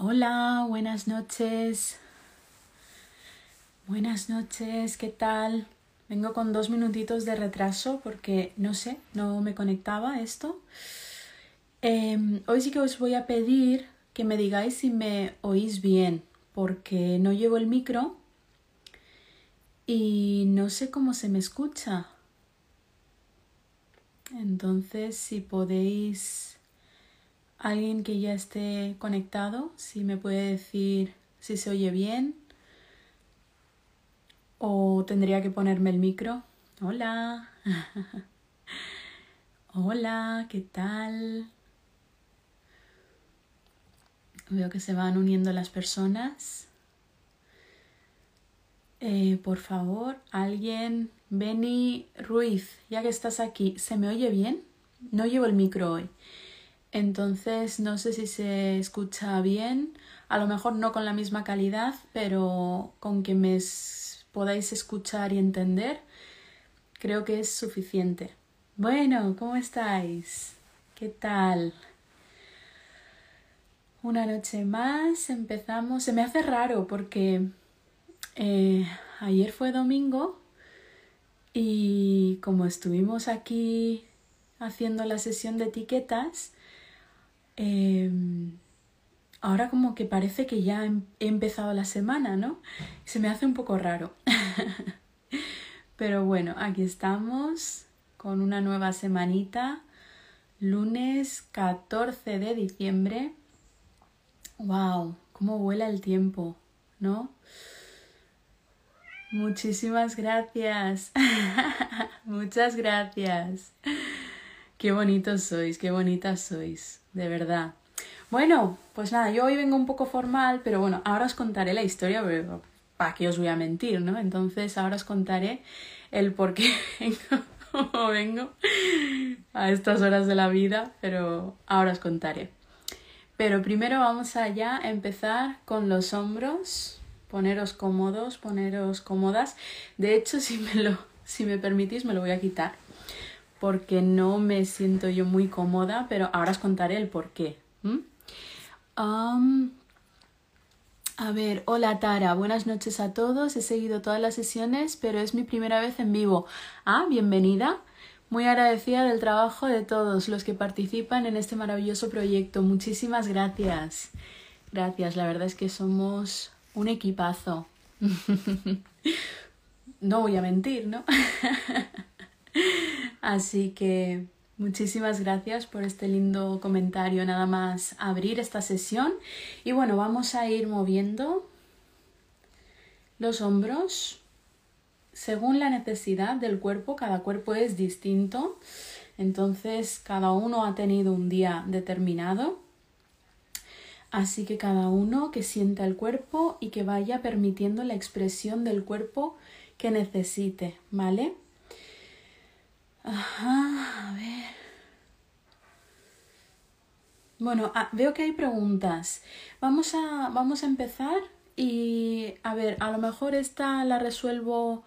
Hola, buenas noches. Buenas noches, ¿qué tal? Vengo con dos minutitos de retraso porque no sé, no me conectaba esto. Em, hoy sí que os voy a pedir que me digáis si me oís bien porque no llevo el micro y no sé cómo se me escucha. Entonces, si podéis alguien que ya esté conectado, si me puede decir si se oye bien o tendría que ponerme el micro. Hola. Hola, ¿qué tal? Veo que se van uniendo las personas. Eh, por favor, alguien, Benny Ruiz, ya que estás aquí, ¿se me oye bien? No llevo el micro hoy. Entonces no sé si se escucha bien, a lo mejor no con la misma calidad, pero con que me podáis escuchar y entender, creo que es suficiente. Bueno, ¿cómo estáis? ¿Qué tal? Una noche más, empezamos. Se me hace raro porque eh, ayer fue domingo y como estuvimos aquí haciendo la sesión de etiquetas, Em, ahora como que parece que ya he empezado la semana, ¿no? Se me hace un poco raro. Pero bueno, aquí estamos con una nueva semanita, lunes 14 de diciembre. ¡Wow! ¿Cómo vuela el tiempo? ¿No? Muchísimas gracias. Muchas gracias. Qué bonitos sois, qué bonitas sois de verdad. Bueno, pues nada, yo hoy vengo un poco formal, pero bueno, ahora os contaré la historia, ¿para qué os voy a mentir, no? Entonces ahora os contaré el por qué vengo, vengo a estas horas de la vida, pero ahora os contaré. Pero primero vamos allá a empezar con los hombros. Poneros cómodos, poneros cómodas. De hecho, si me lo, si me permitís, me lo voy a quitar porque no me siento yo muy cómoda, pero ahora os contaré el por qué. a ver, hola Tara, buenas noches a todos. He seguido todas las sesiones, pero es mi primera vez en vivo. Ah, bienvenida. Muy agradecida del trabajo de todos los que participan en este maravilloso proyecto. Muchísimas gracias. Gracias, la verdad es que somos un equipazo. no voy a mentir, ¿no? Así que muchísimas gracias por este lindo comentario. Nada más abrir esta sesión. Y bueno, vamos a ir moviendo los hombros según la necesidad del cuerpo. Cada cuerpo es distinto. Entonces, cada uno ha tenido un día determinado. Así que cada uno que sienta el cuerpo y que vaya permitiendo la expresión del cuerpo que necesite, ¿vale? Ajá, a ver. Bueno, ah, veo que hay preguntas. Vamos a, vamos a empezar y a ver, a lo mejor esta la resuelvo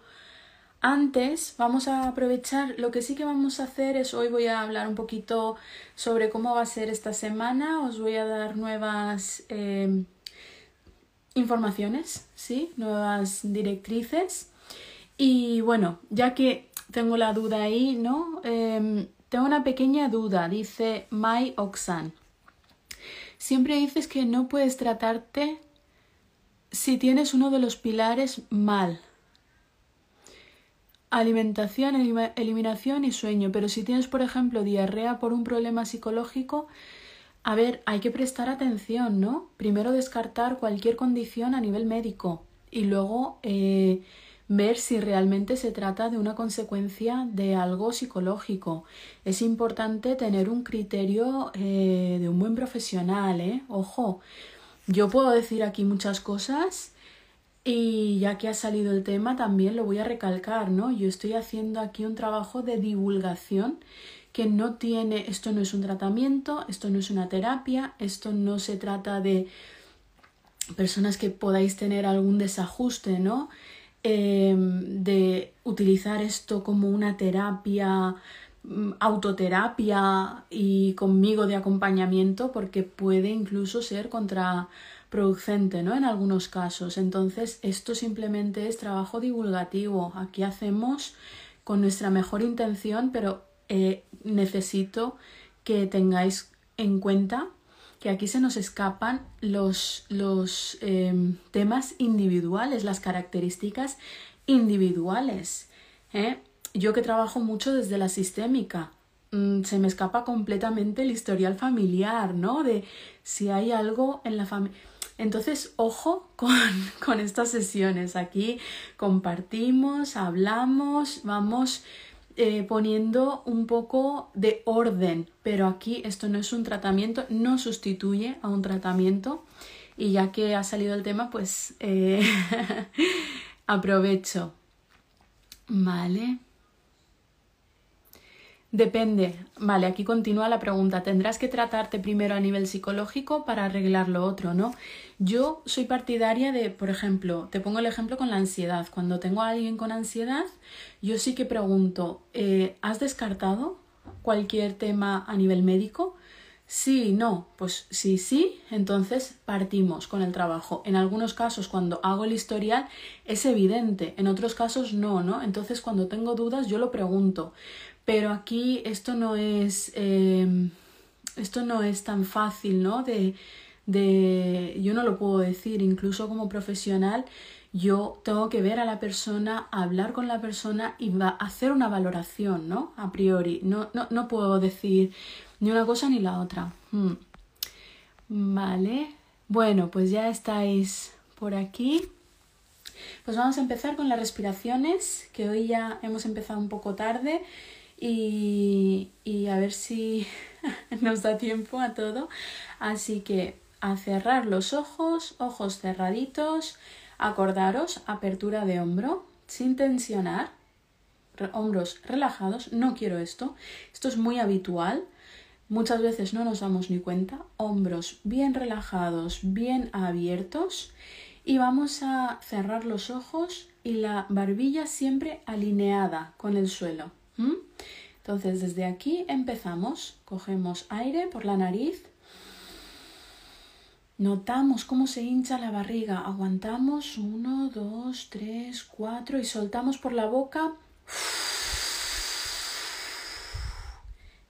antes. Vamos a aprovechar. Lo que sí que vamos a hacer es hoy voy a hablar un poquito sobre cómo va a ser esta semana. Os voy a dar nuevas eh, informaciones, ¿sí? Nuevas directrices. Y bueno, ya que tengo la duda ahí, ¿no? Em, tengo una pequeña duda, dice Mai Oxan. Siempre dices que no puedes tratarte si tienes uno de los pilares mal. Alimentación, eliminación y sueño. Pero si tienes, por ejemplo, diarrea por un problema psicológico, a ver, hay que prestar atención, ¿no? Primero descartar cualquier condición a nivel médico y luego eh, ver si realmente se trata de una consecuencia de algo psicológico. Es importante tener un criterio eh, de un buen profesional, ¿eh? Ojo, yo puedo decir aquí muchas cosas y ya que ha salido el tema también lo voy a recalcar, ¿no? Yo estoy haciendo aquí un trabajo de divulgación que no tiene, esto no es un tratamiento, esto no es una terapia, esto no se trata de personas que podáis tener algún desajuste, ¿no? Em, de utilizar esto como una terapia mm, autoterapia y conmigo de acompañamiento porque puede incluso ser contraproducente, ¿no? En algunos casos. Entonces, esto simplemente es trabajo divulgativo. Aquí hacemos con nuestra mejor intención, pero eh, necesito que tengáis en cuenta que aquí se nos escapan los, los em, temas individuales, las características individuales. ¿eh? Yo que trabajo mucho desde la sistémica, mm, se me escapa completamente el historial familiar, ¿no? De si hay algo en la familia. Entonces, ojo con, con estas sesiones. Aquí compartimos, hablamos, vamos eh, poniendo un poco de orden, pero aquí esto no es un tratamiento, no sustituye a un tratamiento y ya que ha salido el tema, pues eh, aprovecho. Vale. Depende. Vale, aquí continúa la pregunta. Tendrás que tratarte primero a nivel psicológico para arreglar lo otro, ¿no? Yo soy partidaria de, por ejemplo, te pongo el ejemplo con la ansiedad. Cuando tengo a alguien con ansiedad, yo sí que pregunto, eh, ¿has descartado cualquier tema a nivel médico? Sí, no, pues sí, sí, entonces partimos con el trabajo. En algunos casos, cuando hago el historial, es evidente, en otros casos no, ¿no? Entonces, cuando tengo dudas, yo lo pregunto. Pero aquí esto no es. Eh, esto no es tan fácil, ¿no? De, de. Yo no lo puedo decir, incluso como profesional, yo tengo que ver a la persona, hablar con la persona y va hacer una valoración, ¿no? A priori. No, no, no puedo decir ni una cosa ni la otra. Hmm. Vale. Bueno, pues ya estáis por aquí. Pues vamos a empezar con las respiraciones, que hoy ya hemos empezado un poco tarde y, y a ver si nos da tiempo a todo. Así que a cerrar los ojos, ojos cerraditos, acordaros, apertura de hombro, sin tensionar, hombros relajados, no quiero esto, esto es muy habitual, muchas veces no nos damos ni cuenta, hombros bien relajados, bien abiertos y vamos a cerrar los ojos y la barbilla siempre alineada con el suelo. Entonces desde aquí empezamos, cogemos aire por la nariz, notamos cómo se hincha la barriga, aguantamos uno, dos, tres, cuatro y soltamos por la boca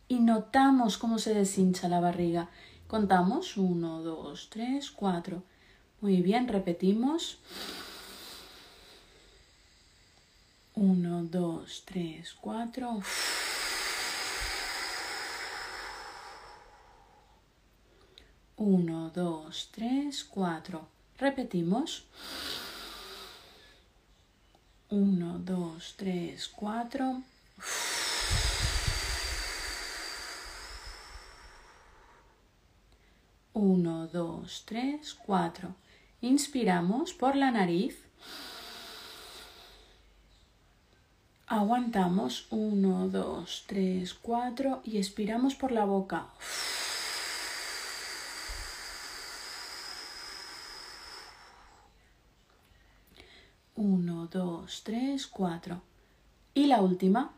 y notamos cómo se deshincha la barriga. Contamos uno, dos, tres, cuatro. Muy bien, repetimos. Uno, dos, tres, cuatro. Uno, dos, tres, cuatro. Repetimos. Uno, dos, tres, cuatro. Uno, dos, tres, cuatro. Inspiramos por la nariz. Aguantamos. Uno, dos, tres, cuatro. Y expiramos por la boca. Uno, dos, tres, cuatro. Y la última.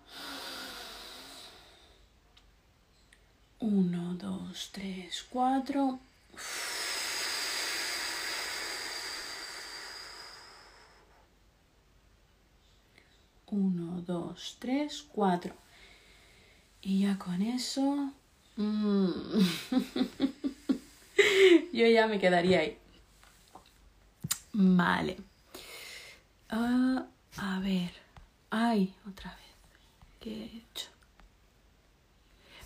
Uno, dos, tres, cuatro. Uno, dos, tres, cuatro. Y ya con eso... Mm, yo ya me quedaría ahí. Vale. Ah, a ver. Ay, otra vez. ¿Qué he hecho?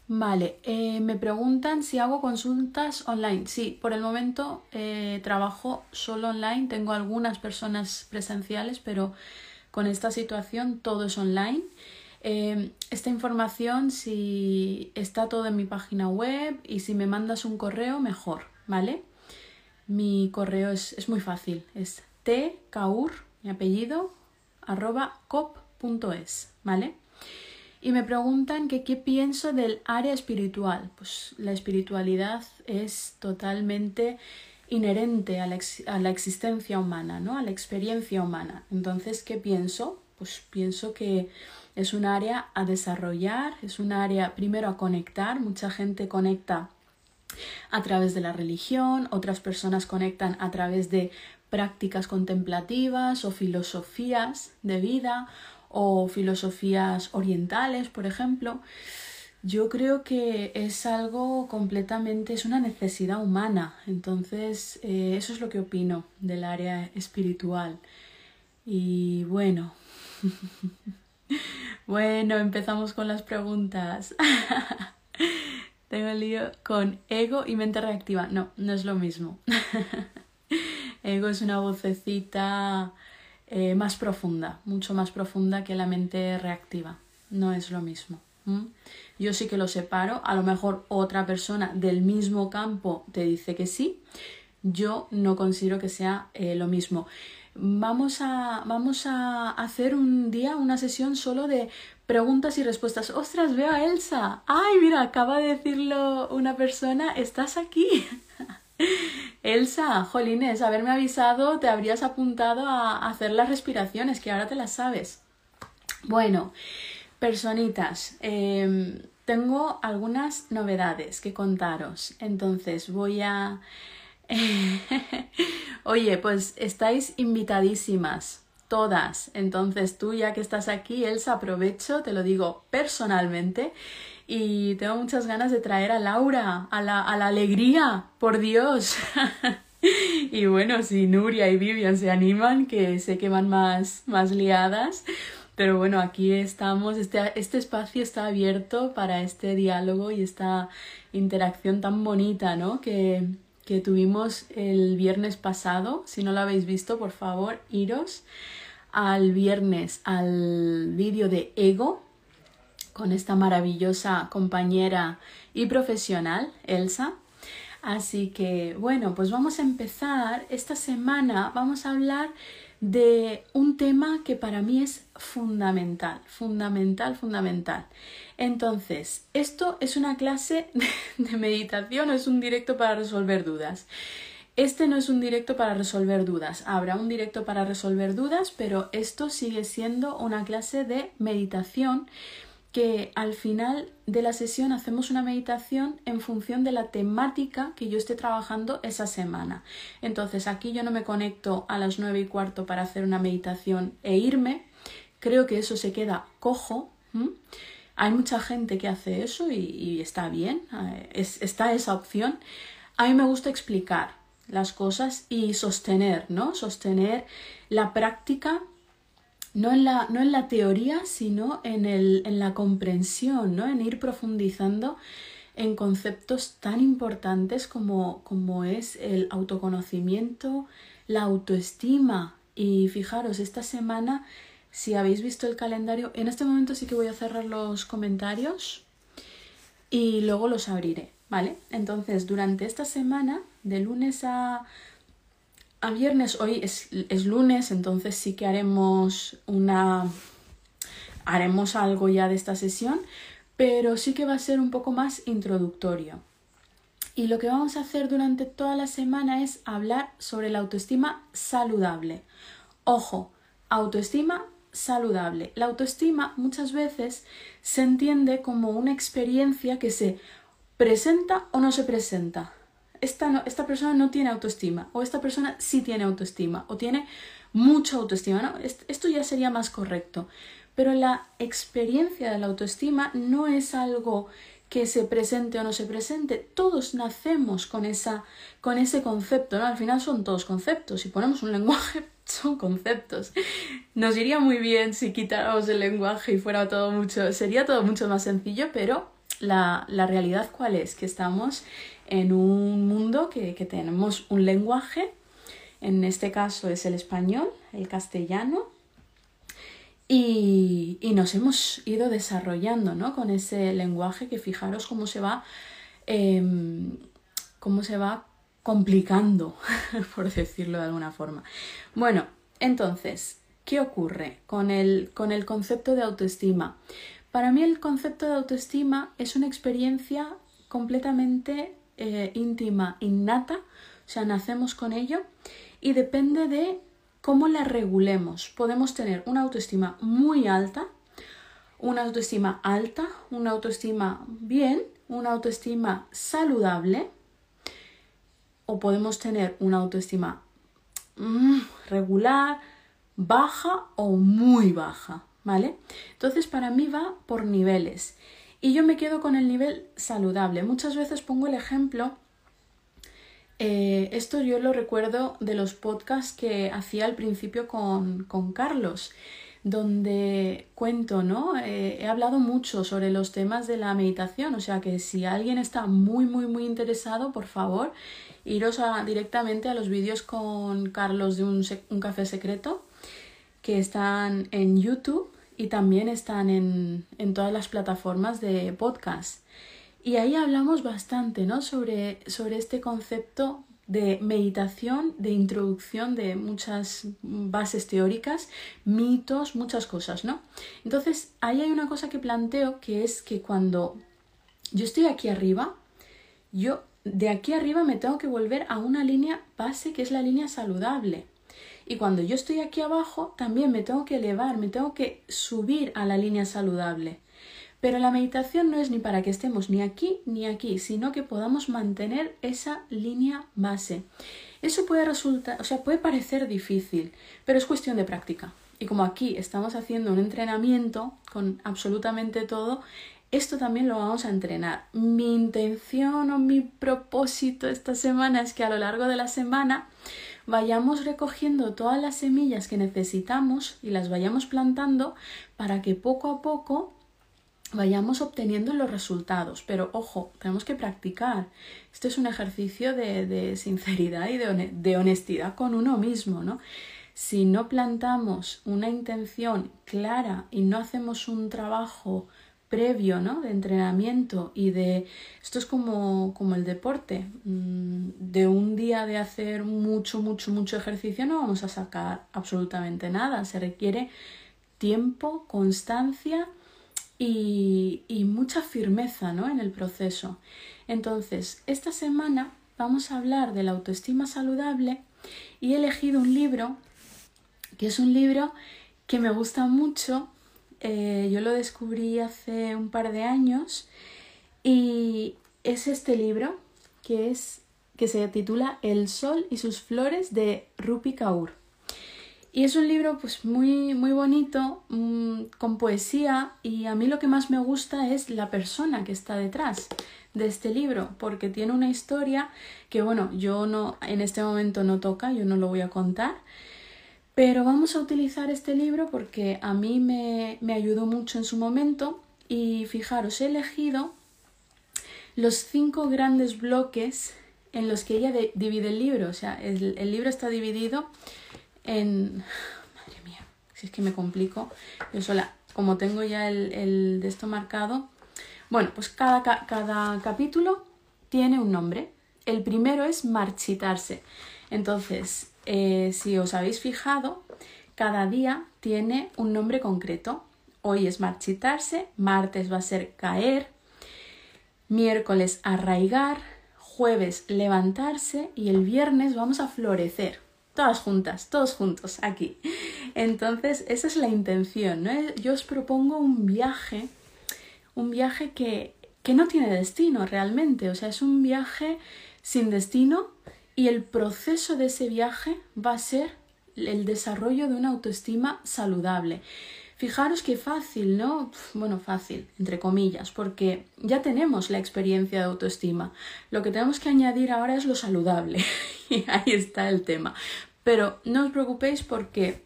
Vale, eh, me preguntan si hago consultas online. Sí, por el momento eh, trabajo solo online. Tengo algunas personas presenciales, pero con esta situación todo es online. Eh, esta información, si está todo en mi página web y si me mandas un correo, mejor, ¿vale? Mi correo es, es muy fácil, es tkaur, mi apellido, arroba cop.es, ¿vale? Y me preguntan que qué pienso del área espiritual. Pues la espiritualidad es totalmente inherente a la, a la, existencia humana, ¿no? A la experiencia humana. Entonces, ¿qué pienso? Pues pienso que Es un área a desarrollar, es un área primero a conectar. Mucha gente conecta a través de la religión, otras personas conectan a través de prácticas contemplativas o filosofías de vida o filosofías orientales, por ejemplo. Yo creo que es algo completamente, es una necesidad humana. Entonces, eh, eso es lo que opino del área espiritual. Y bueno, bueno, empezamos con las preguntas. Tengo el lío con ego y mente reactiva. No, no es lo mismo. ego es una vocecita eh, más profunda, mucho más profunda que la mente reactiva. No es lo mismo. Yo sí que lo separo. A lo mejor otra persona del mismo campo te dice que sí. Yo no considero que sea eh, lo mismo. Vamos a, vamos a hacer un día una sesión solo de preguntas y respuestas. ¡Ostras, veo a Elsa! ¡Ay, mira, acaba de decirlo una persona! ¿Estás aquí? Elsa, jolines, haberme avisado, te habrías apuntado a hacer las respiraciones, que ahora te las sabes. Bueno, personitas, em, tengo algunas novedades que contaros. Entonces voy a... Oye, pues estáis invitadísimas, todas. Entonces tú ya que estás aquí, Elsa, aprovecho, te lo digo personalmente y tengo muchas ganas de traer a Laura, a la, a la alegría, por Dios. y bueno, si Nuria y Vivian se animan, que sé que van más, más liadas, pero bueno, aquí estamos, este, este espacio está abierto para este diálogo y esta interacción tan bonita, ¿no? Que, que tuvimos el viernes pasado. Si no lo habéis visto, por favor, iros al viernes al vídeo de Ego, con esta maravillosa compañera y profesional, Elsa. Así que bueno, pues vamos a empezar. Esta semana vamos a hablar de un tema que para mí es fundamental, fundamental, fundamental. Entonces, esto es una clase de meditación es un directo para resolver dudas. Este no es un directo para resolver dudas. Habrá un directo para resolver dudas, pero esto sigue siendo una clase de meditación que al final de la sesión hacemos una meditación en función de la temática que yo esté trabajando esa semana. Entonces aquí yo no me conecto a las nueve y cuarto para hacer una meditación e irme. Creo que eso se queda cojo. Hay mucha gente que hace eso y, está bien, eh, está esa opción. A mí me gusta explicar las cosas y sostener, ¿no? Sostener la práctica no en la, no en la teoría, sino en, el, en la comprensión, ¿no? en ir profundizando en conceptos tan importantes como, como es el autoconocimiento, la autoestima. Y fijaros, esta semana, si habéis visto el calendario, en este momento sí que voy a cerrar los comentarios y luego los abriré, ¿vale? Entonces, durante esta semana, de lunes a a viernes, hoy es, lunes, entonces sí que haremos una. haremos algo ya de esta sesión, pero sí que va a ser un poco más introductorio. Y lo que vamos a hacer durante toda la semana es hablar sobre la autoestima saludable. Ojo, autoestima saludable. La autoestima muchas veces se entiende como una experiencia que se presenta o no se presenta esta, esta persona no tiene autoestima o esta persona sí tiene autoestima o tiene mucha autoestima. ¿no? Esto ya sería más correcto. Pero la experiencia de la autoestima no es algo que se presente o no se presente. Todos nacemos con, esa, con ese concepto, ¿no? Al final son todos conceptos. Si ponemos un lenguaje, son conceptos. Nos iría muy bien si quitáramos el lenguaje y fuera todo mucho, sería todo mucho más sencillo, pero la, la realidad cuál es? Que estamos en un mundo que, tenemos un lenguaje, en este caso es el español, el castellano, y, nos hemos ido desarrollando ¿no? con ese lenguaje que fijaros cómo se va, em, cómo se va complicando, por decirlo de alguna forma. Bueno, entonces, ¿qué ocurre con el, con el concepto de autoestima? Para mí el concepto de autoestima es una experiencia completamente eh, íntima, innata, o sea, nacemos con ello y depende de cómo la regulemos. Podemos tener una autoestima muy alta una autoestima alta, una autoestima bien, una autoestima saludable o podemos tener una autoestima mm, regular, baja o muy baja, ¿vale? Entonces para mí va por niveles y yo me quedo con el nivel saludable. Muchas veces pongo el ejemplo, eh, esto yo lo recuerdo de los podcasts que hacía al principio con, con Carlos donde cuento, ¿no? Eh, he hablado mucho sobre los temas de la meditación, o sea que si alguien está muy, muy, muy interesado, por favor, iros directamente a los vídeos con Carlos de un, un, café secreto, que están en YouTube y también están en, en todas las plataformas de podcast. Y ahí hablamos bastante, ¿no? Sobre, sobre este concepto de meditación, de introducción de muchas bases teóricas, mitos, muchas cosas, ¿no? Entonces, ahí hay una cosa que planteo que es que cuando yo estoy aquí arriba, yo de aquí arriba me tengo que volver a una línea base que es la línea saludable. Y cuando yo estoy aquí abajo, también me tengo que elevar, me tengo que subir a la línea saludable. Pero la meditación no es ni para que estemos ni aquí ni aquí, sino que podamos mantener esa línea base. Eso puede resultar, o sea, puede parecer difícil, pero es cuestión de práctica. Y como aquí estamos haciendo un entrenamiento con absolutamente todo, esto también lo vamos a entrenar. Mi intención o mi propósito esta semana es que a lo largo de la semana vayamos recogiendo todas las semillas que necesitamos y las vayamos plantando para que poco a poco vayamos obteniendo los resultados. Pero ojo, tenemos que practicar. Esto es un ejercicio de, sinceridad y de, honestidad con uno mismo, ¿no? Si no plantamos una intención clara y no hacemos un trabajo previo, ¿no? De entrenamiento y de... Esto es como, como el deporte. Mm, de un día de hacer mucho, mucho, mucho ejercicio no vamos a sacar absolutamente nada. Se requiere tiempo, constancia y, mucha firmeza ¿no? en el proceso. Entonces, esta semana vamos a hablar de la autoestima saludable y he elegido un libro que es un libro que me gusta mucho. Eh, yo lo descubrí hace un par de años y es este libro que es que se titula El sol y sus flores de Rupi Kaur. Y es un libro pues muy, muy bonito, mm, con poesía, y a mí lo que más me gusta es la persona que está detrás de este libro, porque tiene una historia que, bueno, yo no, en este momento no toca, yo no lo voy a contar, pero vamos a utilizar este libro porque a mí me, me ayudó mucho en su momento, y fijaros, he elegido los cinco grandes bloques en los que ella divide el libro, o sea, el libro está dividido en... Madre mía, si es que me complico. Yo sola, como tengo ya el, de esto marcado. Bueno, pues cada, cada capítulo tiene un nombre. El primero es marchitarse. Entonces, eh, si os habéis fijado, cada día tiene un nombre concreto. Hoy es marchitarse, martes va a ser caer, miércoles arraigar, jueves levantarse y el viernes vamos a florecer todas juntas, todos juntos, aquí. Entonces, esa es la intención, ¿no? Yo os propongo un viaje, un viaje que, que no tiene destino realmente, o sea, es un viaje sin destino y el proceso de ese viaje va a ser el desarrollo de una autoestima saludable. Fijaros qué fácil, ¿no? Bueno, fácil, entre comillas, porque ya tenemos la experiencia de autoestima. Lo que tenemos que añadir ahora es lo saludable. y ahí está el tema. Pero no os preocupéis porque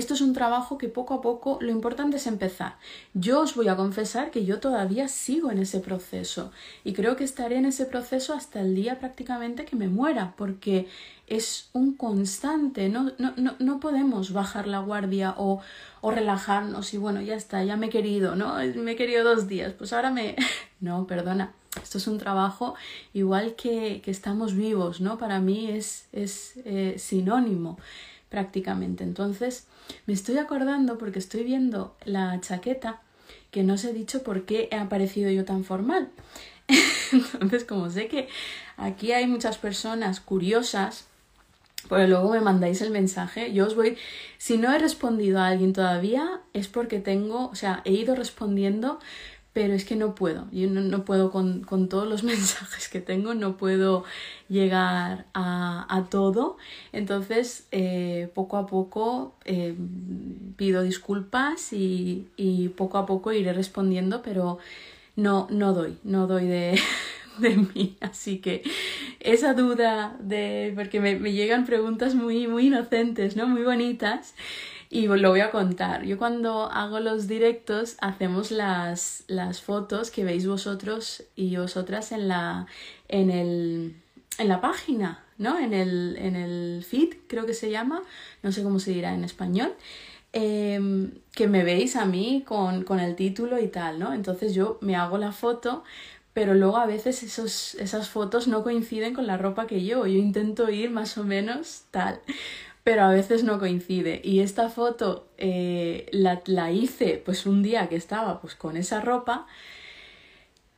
esto es un trabajo que poco a poco lo importante es empezar. Yo os voy a confesar que yo todavía sigo en ese proceso y creo que estaré en ese proceso hasta el día prácticamente que me muera porque es un constante, no, no, no, no podemos bajar la guardia o, o relajarnos y bueno, ya está, ya me he querido, ¿no? Me he querido dos días, pues ahora me... no, perdona, esto es un trabajo igual que, que estamos vivos, ¿no? Para mí es, es eh, sinónimo prácticamente. Entonces, me estoy acordando porque estoy viendo la chaqueta que no os he dicho por qué he aparecido yo tan formal. Entonces, como sé que aquí hay muchas personas curiosas, Pero luego me mandáis el mensaje. Yo os voy. Si no he respondido a alguien todavía, es porque tengo. O sea, he ido respondiendo, pero es que no puedo. Yo no, puedo con, todos los mensajes que tengo, no puedo llegar a, todo. Entonces, eh, poco a poco eh, pido disculpas y, y poco a poco iré respondiendo, pero no, no doy, no doy de. de mí. Así que esa duda de. porque me, llegan preguntas muy, muy inocentes, ¿no? Muy bonitas. Y lo voy a contar. Yo cuando hago los directos hacemos las, las fotos que veis vosotros y vosotras en la, en el, en la página, ¿no? En el, en el feed, creo que se llama, no sé cómo se dirá en español, em, que me veis a mí con, con, el título y tal, ¿no? Entonces yo me hago la foto pero luego a veces esos, esas fotos no coinciden con la ropa que yo. Yo intento ir más o menos tal, pero a veces no coincide. Y esta foto eh, la, la, hice pues un día que estaba pues con esa ropa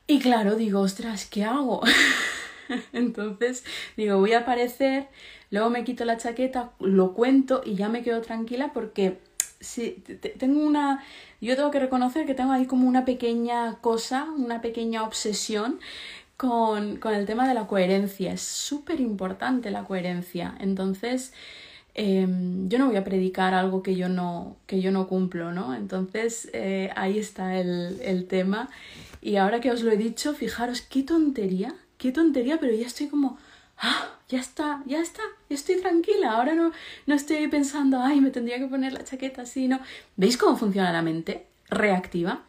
y claro, digo, ostras, ¿qué hago? Entonces digo, voy a aparecer, luego me quito la chaqueta, lo cuento y ya me quedo tranquila porque si, tengo una yo tengo que reconocer que tengo ahí como una pequeña cosa, una pequeña obsesión con, el tema de la coherencia. Es súper importante la coherencia. Entonces, em, yo no voy a predicar algo que yo no, que yo no cumplo, ¿no? Entonces, eh, ahí está el, el tema. Y ahora que os lo he dicho, fijaros qué tontería, qué tontería, pero ya estoy como ¡Ah! Ya está, ya está, estoy tranquila, ahora no, no estoy pensando, ay, me tendría que poner la chaqueta así, ¿no? ¿Veis cómo funciona la mente? Reactiva.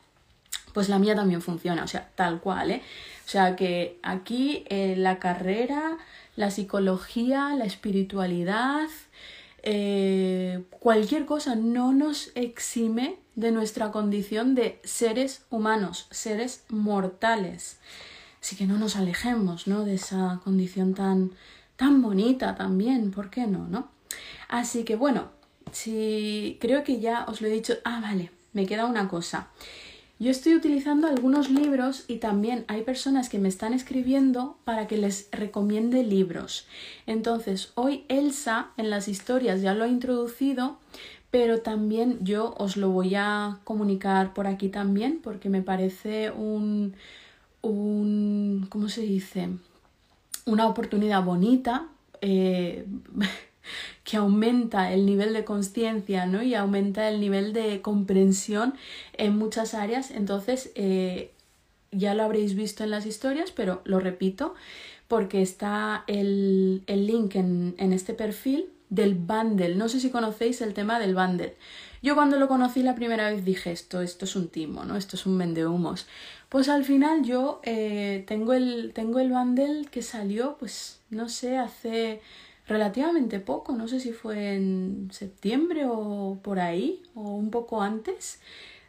Pues la mía también funciona, o sea, tal cual, ¿eh? O sea que aquí eh, la carrera, la psicología, la espiritualidad, eh, cualquier cosa no nos exime de nuestra condición de seres humanos, seres mortales. Así que no nos alejemos, ¿no? De esa condición tan, tan bonita también, ¿por qué no, no? Así que bueno, si creo que ya os lo he dicho, ah, vale, me queda una cosa. Yo estoy utilizando algunos libros y también hay personas que me están escribiendo para que les recomiende libros. Entonces, hoy Elsa en las historias ya lo ha introducido, pero también yo os lo voy a comunicar por aquí también porque me parece un, un, ¿cómo se dice? Una oportunidad bonita eh, que aumenta el nivel de conciencia ¿no? y aumenta el nivel de comprensión en muchas áreas. Entonces, eh, ya lo habréis visto en las historias, pero lo repito porque está el, el link en, en este perfil del bundle. No sé si conocéis el tema del bundle. Yo cuando lo conocí la primera vez dije esto, esto es un timo, ¿no? Esto es un vendehumos. Pues al final yo eh, tengo, el, tengo el bundle que salió, pues no sé, hace relativamente poco, no sé si fue en septiembre o por ahí, o un poco antes,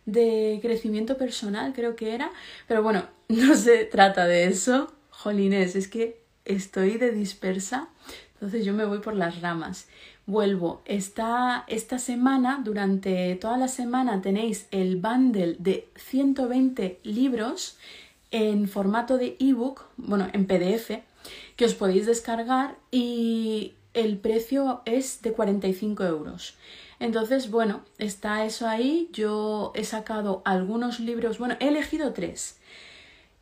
de crecimiento personal creo que era, pero bueno, no se trata de eso, jolines, es que estoy de dispersa, entonces yo me voy por las ramas vuelvo. Esta, esta semana, durante toda la semana, tenéis el bundle de 120 libros en formato de ebook, bueno, en PDF, que os podéis descargar y el precio es de 45 euros. Entonces, bueno, está eso ahí. Yo he sacado algunos libros, bueno, he elegido tres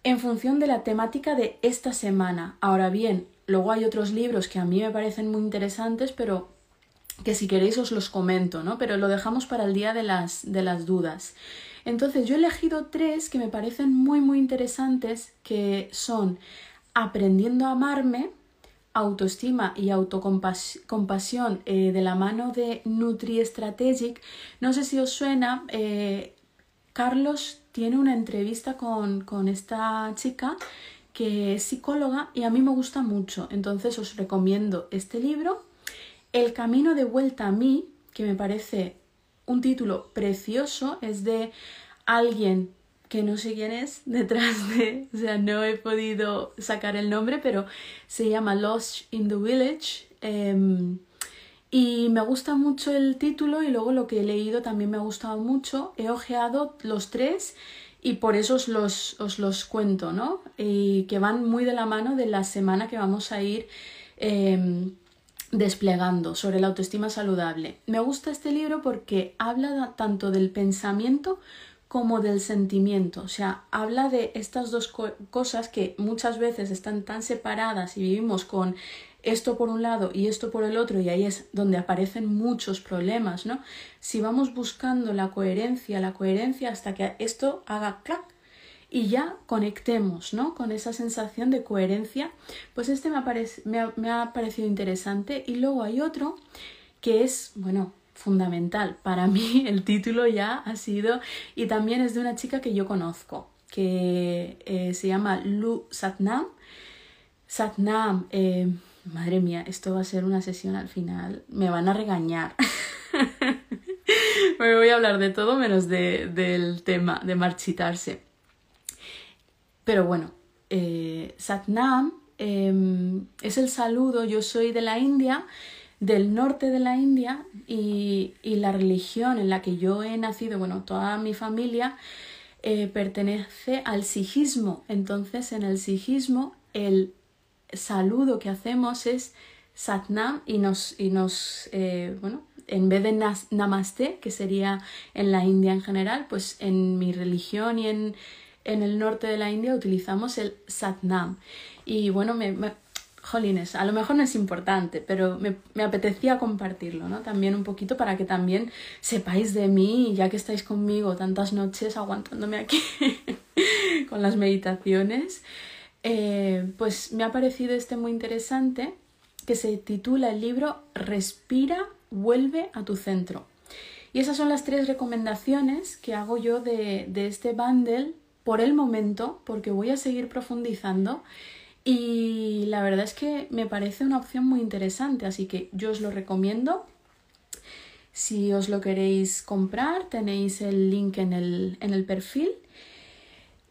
en función de la temática de esta semana. Ahora bien, luego hay otros libros que a mí me parecen muy interesantes, pero que si queréis os los comento, ¿no? Pero lo dejamos para el día de las, de las dudas. Entonces yo he elegido tres que me parecen muy muy interesantes, que son Aprendiendo a amarme, autoestima y autocompasión eh, de la mano de Nutri Strategic. No sé si os suena, eh, Carlos tiene una entrevista con, con esta chica que es psicóloga y a mí me gusta mucho. Entonces os recomiendo este libro el camino de vuelta a mí, que me parece un título precioso, es de alguien que no sé quién es detrás de, o sea, no he podido sacar el nombre, pero se llama Lost in the Village. Em, y me gusta mucho el título y luego lo que he leído también me ha gustado mucho. He ojeado los tres y por eso os los, os los cuento, ¿no? Y que van muy de la mano de la semana que vamos a ir em, desplegando sobre la autoestima saludable. Me gusta este libro porque habla tanto del pensamiento como del sentimiento. O sea, habla de estas dos cosas que muchas veces están tan separadas y vivimos con esto por un lado y esto por el otro y ahí es donde aparecen muchos problemas, ¿no? Si vamos buscando la coherencia, la coherencia hasta que esto haga clac y ya conectemos, ¿no? Con esa sensación de coherencia, pues este me ha parecido interesante y luego hay otro que es, bueno, fundamental. Para mí el título ya ha sido, y también es de una chica que yo conozco, que eh, se llama Lu Satnam. Satnam, eh, madre mía, esto va a ser una sesión al final, me van a regañar. me voy a hablar de todo menos de, del tema de marchitarse. Pero bueno, eh, Satnam em, es el saludo, yo soy de la India del norte de la India y, la religión en la que yo he nacido, bueno, toda mi familia eh, pertenece al sijismo. Entonces, en el sijismo, el saludo que hacemos es Satnam y nos, y nos eh, bueno, en vez de Namaste, que sería en la India en general, pues en mi religión y en, en el norte de la India utilizamos el Satnam. Y bueno, me, jolines, a lo mejor no es importante, pero me, me, apetecía compartirlo, ¿no? También un poquito para que también sepáis de mí, ya que estáis conmigo tantas noches aguantándome aquí con las meditaciones. Eh, pues me ha parecido este muy interesante, que se titula el libro Respira, vuelve a tu centro. Y esas son las tres recomendaciones que hago yo de, de este bundle por el momento, porque voy a seguir profundizando y la verdad es que me parece una opción muy interesante, así que yo os lo recomiendo. Si os lo queréis comprar, tenéis el link en el, en el perfil.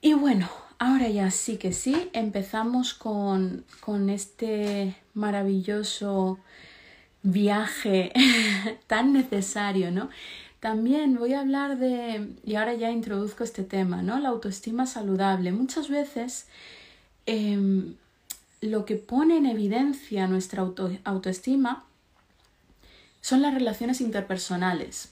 Y bueno, ahora ya sí que sí, empezamos con, con este maravilloso viaje tan necesario, ¿no? También voy a hablar de, y ahora ya introduzco este tema, ¿no? La autoestima saludable. Muchas veces em, lo que pone en evidencia nuestra autoestima son las relaciones interpersonales.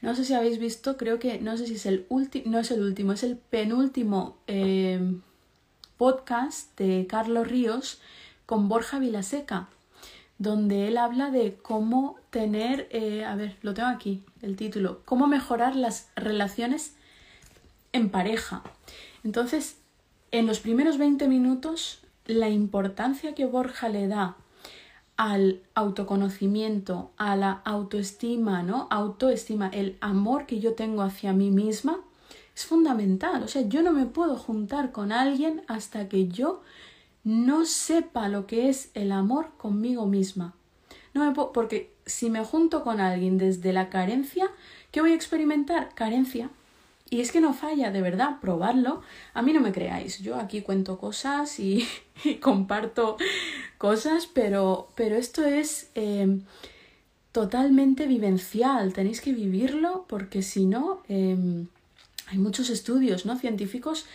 No sé si habéis visto, creo que no sé si es el último, no es el último, es el penúltimo eh, podcast de Carlos Ríos con Borja Vilaseca, donde él habla de cómo tener, eh, a ver, lo tengo aquí, el título, cómo mejorar las relaciones en pareja. Entonces, en los primeros 20 minutos la importancia que Borja le da al autoconocimiento, a la autoestima, ¿no? Autoestima, el amor que yo tengo hacia mí misma, es fundamental. O sea, yo no me puedo juntar con alguien hasta que yo no sepa lo que es el amor conmigo misma. No porque si me junto con alguien desde la carencia, ¿qué voy a experimentar? Carencia. Y es que no falla, de verdad, probarlo. A mí no me creáis, yo aquí cuento cosas y, comparto cosas, pero, pero esto es em, totalmente vivencial, tenéis que vivirlo porque si no, em, hay muchos estudios ¿no? científicos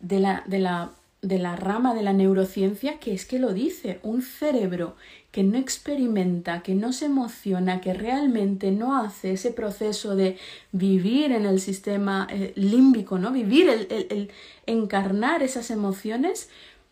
de la, de la de la rama de la neurociencia que es que lo dice, un cerebro que no experimenta, que no se emociona, que realmente no hace ese proceso de vivir en el sistema eh, límbico, ¿no? Vivir, el, el encarnar esas emociones,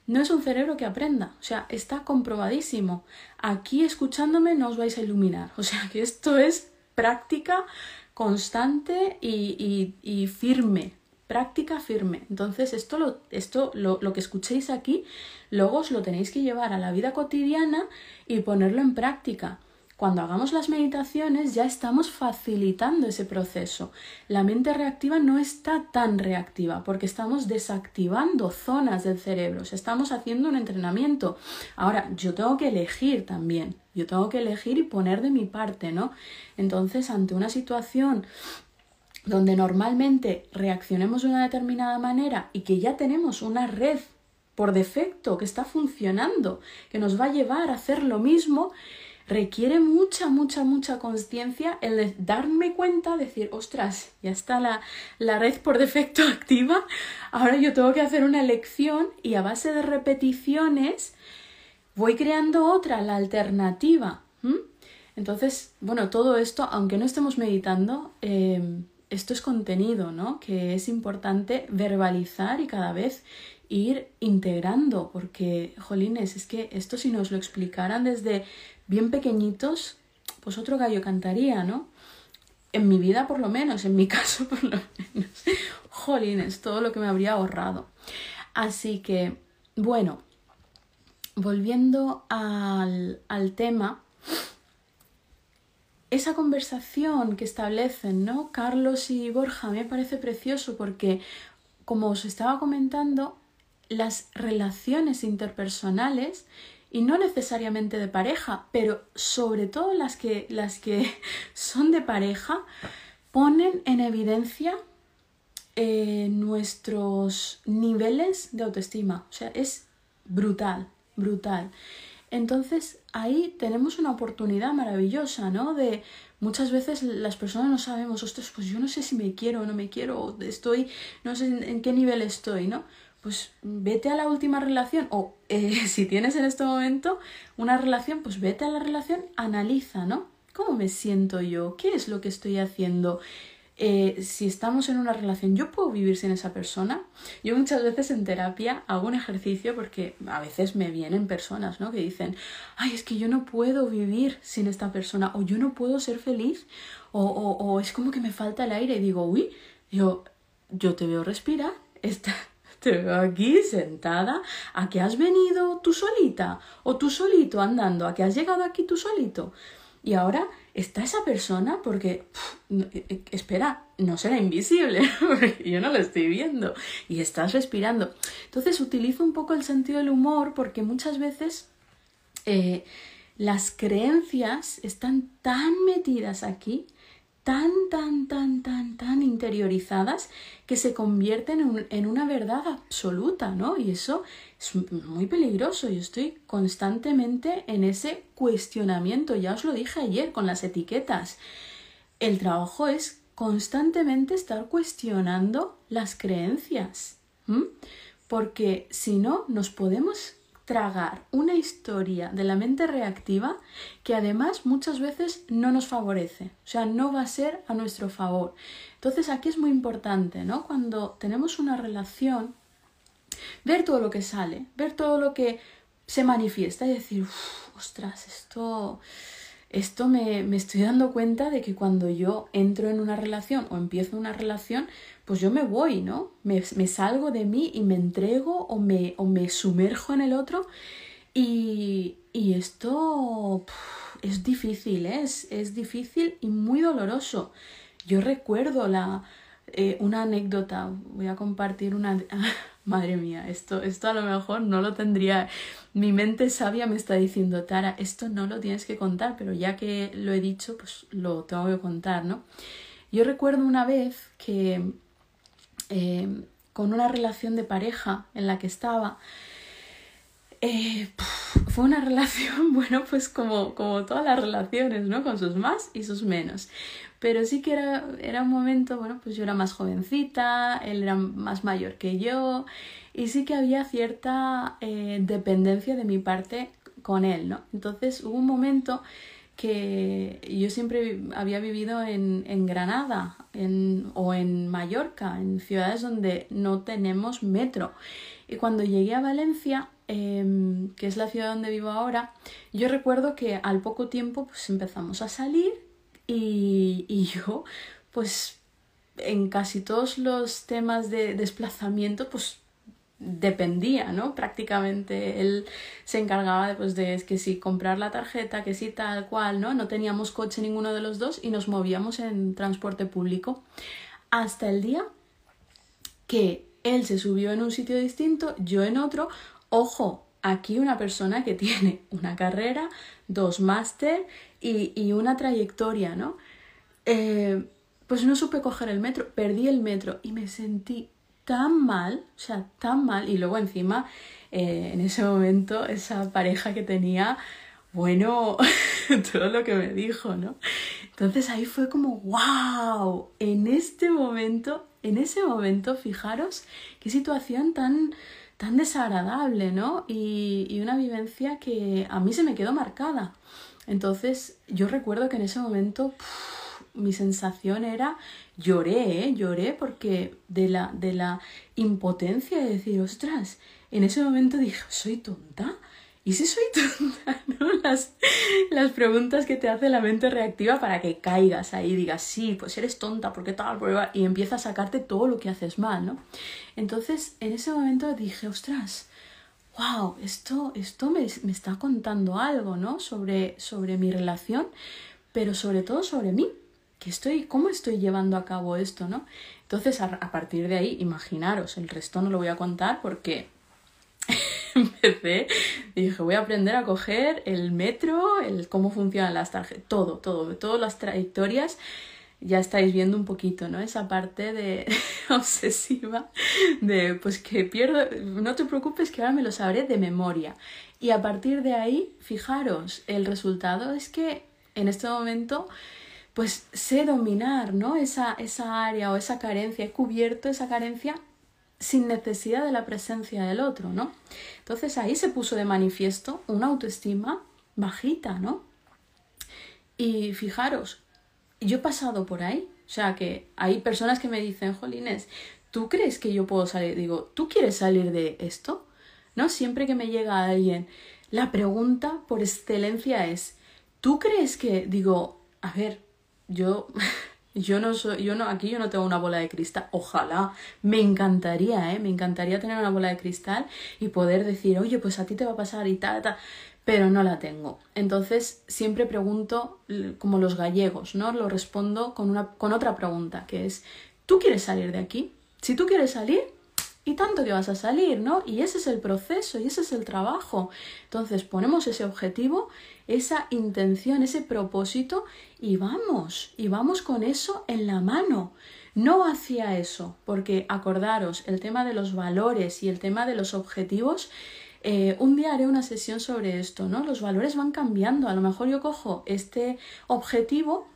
no es un cerebro que aprenda, o sea, está comprobadísimo. Aquí escuchándome no os vais a iluminar, o sea, que esto es práctica constante y, y, y firme, práctica firme. Entonces, esto, lo, esto lo, lo, que escuchéis aquí, luego os lo tenéis que llevar a la vida cotidiana y ponerlo en práctica. Cuando hagamos las meditaciones ya estamos facilitando ese proceso. La mente reactiva no está tan reactiva porque estamos desactivando zonas del cerebro, estamos haciendo un entrenamiento. Ahora, yo tengo que elegir también, yo tengo que elegir y poner de mi parte, ¿no? Entonces, ante una situación donde normalmente reaccionemos de una determinada manera y que ya tenemos una red por defecto que está funcionando, que nos va a llevar a hacer lo mismo, requiere mucha, mucha, mucha conciencia el darme cuenta, decir, ostras, ya está la, la, red por defecto activa, ahora yo tengo que hacer una elección y a base de repeticiones voy creando otra, la alternativa. Entonces, bueno, todo esto, aunque no estemos meditando, eh, esto es contenido, ¿no? Que es importante verbalizar y cada vez ir integrando, porque, jolines, es que esto si nos lo explicaran desde bien pequeñitos, pues otro gallo cantaría, ¿no? En mi vida por lo menos, en mi caso por lo menos. Jolines, todo lo que me habría ahorrado. Así que, bueno, volviendo al, al tema, esa conversación que establecen, ¿no? Carlos y Borja me parece precioso porque, como os estaba comentando, las relaciones interpersonales y no necesariamente de pareja, pero sobre todo las que, las que son de pareja, ponen en evidencia eh, nuestros niveles de autoestima. O sea, es brutal, brutal. Entonces ahí tenemos una oportunidad maravillosa, ¿no? De muchas veces las personas no sabemos, ostras, pues yo no sé si me quiero o no me quiero, estoy, no sé en, qué nivel estoy, ¿no? Pues vete a la última relación o eh, si tienes en este momento una relación, pues vete a la relación, analiza, ¿no? ¿Cómo me siento yo? ¿Qué es lo que estoy haciendo? Eh, si estamos en una relación, ¿yo puedo vivir sin esa persona? Yo muchas veces en terapia hago un ejercicio porque a veces me vienen personas, ¿no? Que dicen, ay, es que yo no puedo vivir sin esta persona, o yo no puedo ser feliz, o, o, es como que me falta el aire, y digo, uy, yo, yo te veo respirar, está, te veo aquí sentada, ¿a qué has venido tú solita? ¿O tú solito andando? ¿A qué has llegado aquí tú solito? Y ahora está esa persona porque, eh, eh, espera, no será invisible, yo no lo estoy viendo y estás respirando. Entonces utilizo un poco el sentido del humor porque muchas veces eh, las creencias están tan metidas aquí tan, tan, tan, tan, tan interiorizadas que se convierten en, una verdad absoluta, ¿no? Y eso es muy peligroso. Yo estoy constantemente en ese cuestionamiento. Ya os lo dije ayer con las etiquetas. El trabajo es constantemente estar cuestionando las creencias. Porque si no, nos podemos tragar una historia de la mente reactiva que además muchas veces no nos favorece, o sea, no va a ser a nuestro favor. Entonces aquí es muy importante, ¿no? Cuando tenemos una relación, ver todo lo que sale, ver todo lo que se manifiesta y decir, ostras, esto esto me, me, estoy dando cuenta de que cuando yo entro en una relación o empiezo una relación, pues yo me voy, ¿no? Me, me salgo de mí y me entrego o me, o me sumerjo en el otro. Y, y esto es difícil, ¿eh? es, es difícil y muy doloroso. Yo recuerdo la, eh, una anécdota, voy a compartir una... Madre mía, esto, esto a lo mejor no lo tendría. Mi mente sabia me está diciendo, Tara, esto no lo tienes que contar, pero ya que lo he dicho, pues lo tengo que contar, ¿no? Yo recuerdo una vez que eh, con una relación de pareja en la que estaba, eh, fue una relación, bueno, pues como, como todas las relaciones, ¿no? Con sus más y sus menos pero sí que era, era un momento, bueno, pues yo era más jovencita, él era más mayor que yo y sí que había cierta eh, dependencia de mi parte con él, ¿no? Entonces hubo un momento que yo siempre había vivido en, en Granada en, o en Mallorca, en ciudades donde no tenemos metro. Y cuando llegué a Valencia, em, que es la ciudad donde vivo ahora, yo recuerdo que al poco tiempo pues empezamos a salir y, y yo, pues en casi todos los temas de desplazamiento, pues dependía, ¿no? Prácticamente él se encargaba de, pues, de que si comprar la tarjeta, que si tal cual, ¿no? No teníamos coche ninguno de los dos y nos movíamos en transporte público hasta el día que él se subió en un sitio distinto, yo en otro. Ojo, aquí una persona que tiene una carrera, dos máster y, una trayectoria, ¿no? Eh, pues no supe coger el metro, perdí el metro y me sentí tan mal, o sea, tan mal, y luego encima, eh, en ese momento, esa pareja que tenía, bueno, todo lo que me dijo, ¿no? Entonces ahí fue como, wow, en este momento, en ese momento, fijaros qué situación tan, tan desagradable, ¿no? Y, y una vivencia que a mí se me quedó marcada. Entonces, yo recuerdo que en ese momento mi sensación era lloré, ¿eh? lloré porque de la, de la impotencia de decir, ostras, en ese momento dije, ¿soy tonta? ¿Y si soy tonta? ¿No? Las, las preguntas que te hace la mente reactiva para que caigas ahí y digas, sí, pues eres tonta, ¿por qué tal? Y empieza a sacarte todo lo que haces mal, ¿no? Entonces, en ese momento dije, ostras, wow, esto, esto me, me está contando algo, ¿no? Sobre, sobre mi relación, pero sobre todo sobre mí. Estoy, ¿Cómo estoy llevando a cabo esto, no? Entonces, a, a partir de ahí, imaginaros, el resto no lo voy a contar porque empecé, dije, voy a aprender a coger el metro, el cómo funcionan las tarjetas, todo, todo, todas las trayectorias. Ya estáis viendo un poquito, ¿no? Esa parte de obsesiva, de pues que pierdo, no te preocupes que ahora me lo sabré de memoria. Y a partir de ahí, fijaros, el resultado es que en este momento pues sé dominar, ¿no? Esa, esa área o esa carencia, he cubierto esa carencia sin necesidad de la presencia del otro, ¿no? Entonces ahí se puso de manifiesto una autoestima bajita, ¿no? Y fijaros, yo he pasado por ahí, o sea que hay personas que me dicen, Jolines, ¿tú crees que yo puedo salir? Digo, ¿tú quieres salir de esto? ¿No? Siempre que me llega alguien, la pregunta por excelencia es, ¿tú crees que, digo, a ver, yo Yo no soy, yo no, aquí yo no tengo una bola de cristal. Ojalá, me encantaría, ¿eh? Me encantaría tener una bola de cristal y poder decir, oye, pues a ti te va a pasar y tal, tal. Pero no la tengo. Entonces siempre pregunto, como los gallegos, ¿no? Lo respondo con, una, con otra pregunta, que es, ¿tú quieres salir de aquí? Si tú quieres salir, y tanto que vas a salir, ¿no? Y ese es el proceso y ese es el trabajo. Entonces ponemos ese objetivo, esa intención, ese propósito y vamos, y vamos con eso en la mano. No hacia eso, porque acordaros, el tema de los valores y el tema de los objetivos, eh, un día haré una sesión sobre esto, ¿no? Los valores van cambiando. A lo mejor yo cojo este objetivo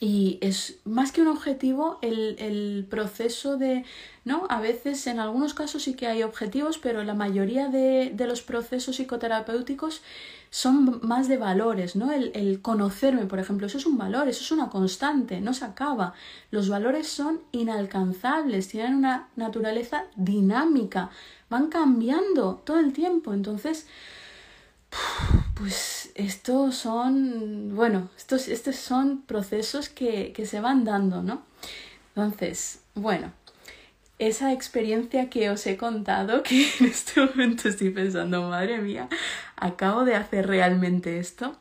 y es más que un objetivo el, el, proceso de, ¿no? A veces, en algunos casos sí que hay objetivos, pero la mayoría de, de los procesos psicoterapéuticos son más de valores, ¿no? El, el, conocerme, por ejemplo, eso es un valor, eso es una constante, no se acaba. Los valores son inalcanzables, tienen una naturaleza dinámica, van cambiando todo el tiempo. Entonces, pues estos son, bueno, estos, estos son procesos que, que se van dando, ¿no? Entonces, bueno, esa experiencia que os he contado, que en este momento estoy pensando, madre mía, acabo de hacer realmente esto,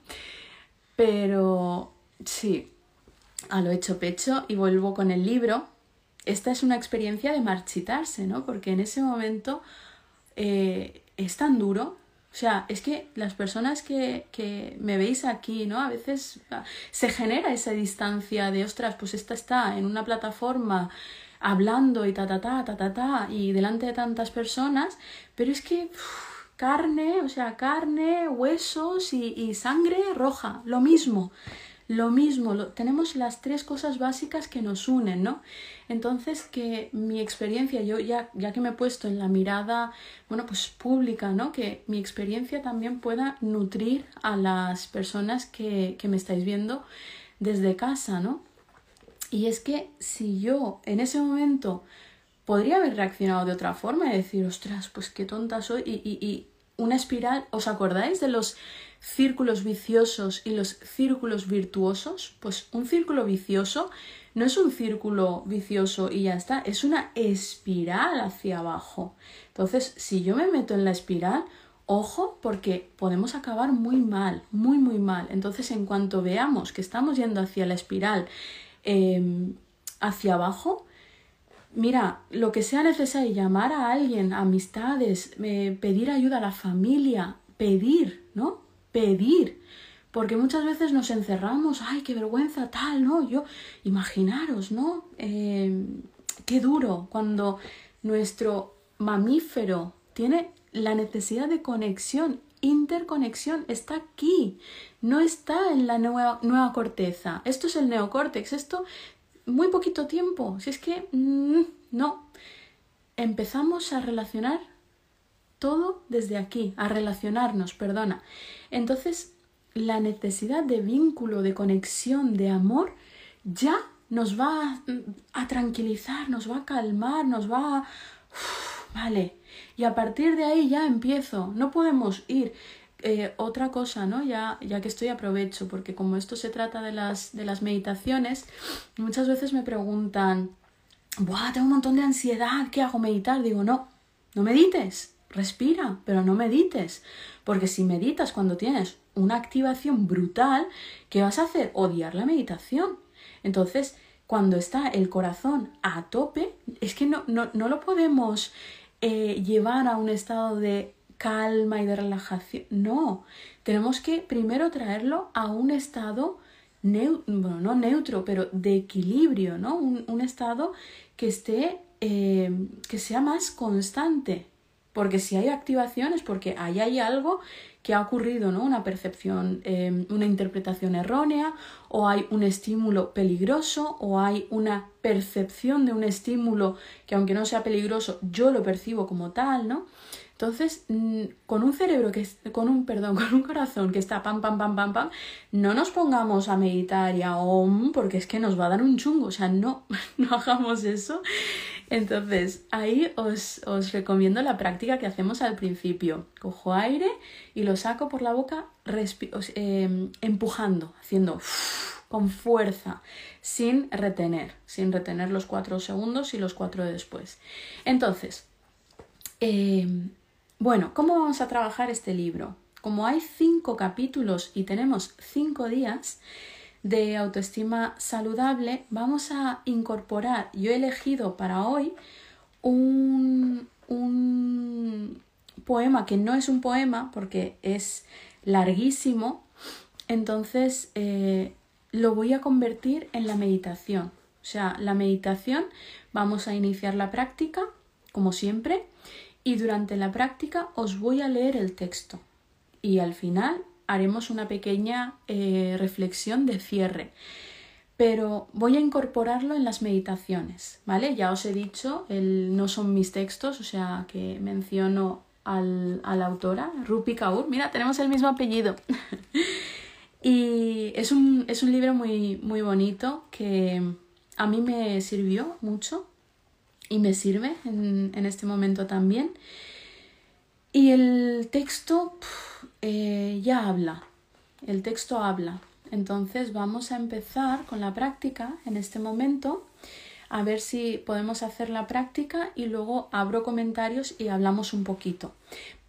pero sí, a lo hecho pecho y vuelvo con el libro. Esta es una experiencia de marchitarse, ¿no? Porque en ese momento eh, es tan duro o sea, es que las personas que, que me veis aquí, ¿no? A veces se genera esa distancia de, ostras, pues esta está en una plataforma hablando y ta, ta, ta, ta, ta, ta, y delante de tantas personas, pero es que carne, o sea, carne, huesos y, y sangre roja, lo mismo lo mismo, tenemos las tres cosas básicas que nos unen, ¿no? Entonces, que mi experiencia, yo ya, ya que me he puesto en la mirada, bueno, pues pública, ¿no? Que mi experiencia también pueda nutrir a las personas que, que me estáis viendo desde casa, ¿no? Y es que si yo en ese momento podría haber reaccionado de otra forma y decir, ostras, pues qué tonta soy, y, y una espiral, ¿os acordáis de los círculos viciosos y los círculos virtuosos, pues un círculo vicioso no es un círculo vicioso y ya está, es una espiral hacia abajo. Entonces, si yo me meto en la espiral, ojo porque podemos acabar muy mal, muy, muy mal. Entonces, en cuanto veamos que estamos yendo hacia la espiral, em, hacia abajo, mira, lo que sea necesario, llamar a alguien, amistades, eh, pedir ayuda a la familia, pedir, ¿no? Pedir. Porque muchas veces nos encerramos, ay, qué vergüenza, tal, ¿no? Yo, imaginaros, ¿no? Eh, qué duro cuando nuestro mamífero tiene la necesidad de conexión, interconexión, está aquí, no está en la nueva, nueva corteza. Esto es el neocórtex, esto muy poquito tiempo, si es que mm, no. Empezamos a relacionar todo desde aquí, a relacionarnos, perdona. Entonces, la necesidad de vínculo, de conexión, de amor, ya nos va a, tranquilizar, nos va a calmar, nos va a... vale. Y a partir de ahí ya empiezo. No podemos ir. Eh, otra cosa, ¿no? Ya, ya que estoy aprovecho, porque como esto se trata de las, de las meditaciones, muchas veces me preguntan, ¡buah! Tengo un montón de ansiedad, ¿qué hago? ¿Meditar? Digo, no, no medites, respira, pero no medites. Porque si meditas cuando tienes una activación brutal, ¿qué vas a hacer? Odiar la meditación. Entonces, cuando está el corazón a tope, es que no, no, no lo podemos eh, llevar a un estado de calma y de relajación. No, tenemos que primero traerlo a un estado bueno, no neutro, pero de equilibrio, ¿no? Un, estado que esté, eh, que sea más constante. Porque si hay activaciones, porque ahí hay algo que ha ocurrido, ¿no? Una percepción, em, una interpretación errónea, o hay un estímulo peligroso, o hay una percepción de un estímulo que aunque no sea peligroso, yo lo percibo como tal, ¿no? Entonces, mm, con un cerebro que con un perdón, con un corazón que está pam pam pam pam pam, no nos pongamos a meditar y a om porque es que nos va a dar un chungo, o sea, no no hagamos eso entonces, ahí os, recomiendo la práctica que hacemos al principio. Cojo aire y lo saco por la boca em, empujando, haciendo con fuerza, sin retener, sin retener los cuatro segundos y los cuatro después. Entonces, em, bueno, ¿cómo vamos a trabajar este libro? Como hay cinco capítulos y tenemos cinco días, de autoestima saludable, vamos a incorporar, yo he elegido para hoy un, un poema que no es un poema porque es larguísimo, entonces eh, lo voy a convertir en la meditación. O sea, la meditación vamos a iniciar la práctica, como siempre, y durante la práctica os voy a leer el texto. Y al final haremos una pequeña eh, reflexión de cierre. Pero voy a incorporarlo en las meditaciones, ¿vale? Ya os he dicho, el, no son mis textos, o sea que menciono al, a la autora, Rupi Kaur. Mira, tenemos el mismo apellido. y es un, es un libro muy, muy bonito que a mí me sirvió mucho y me sirve en, en este momento también. Y el texto eh, ya habla, el texto habla. Entonces vamos a empezar con la práctica en este momento, a ver si podemos hacer la práctica y luego abro comentarios y hablamos un poquito.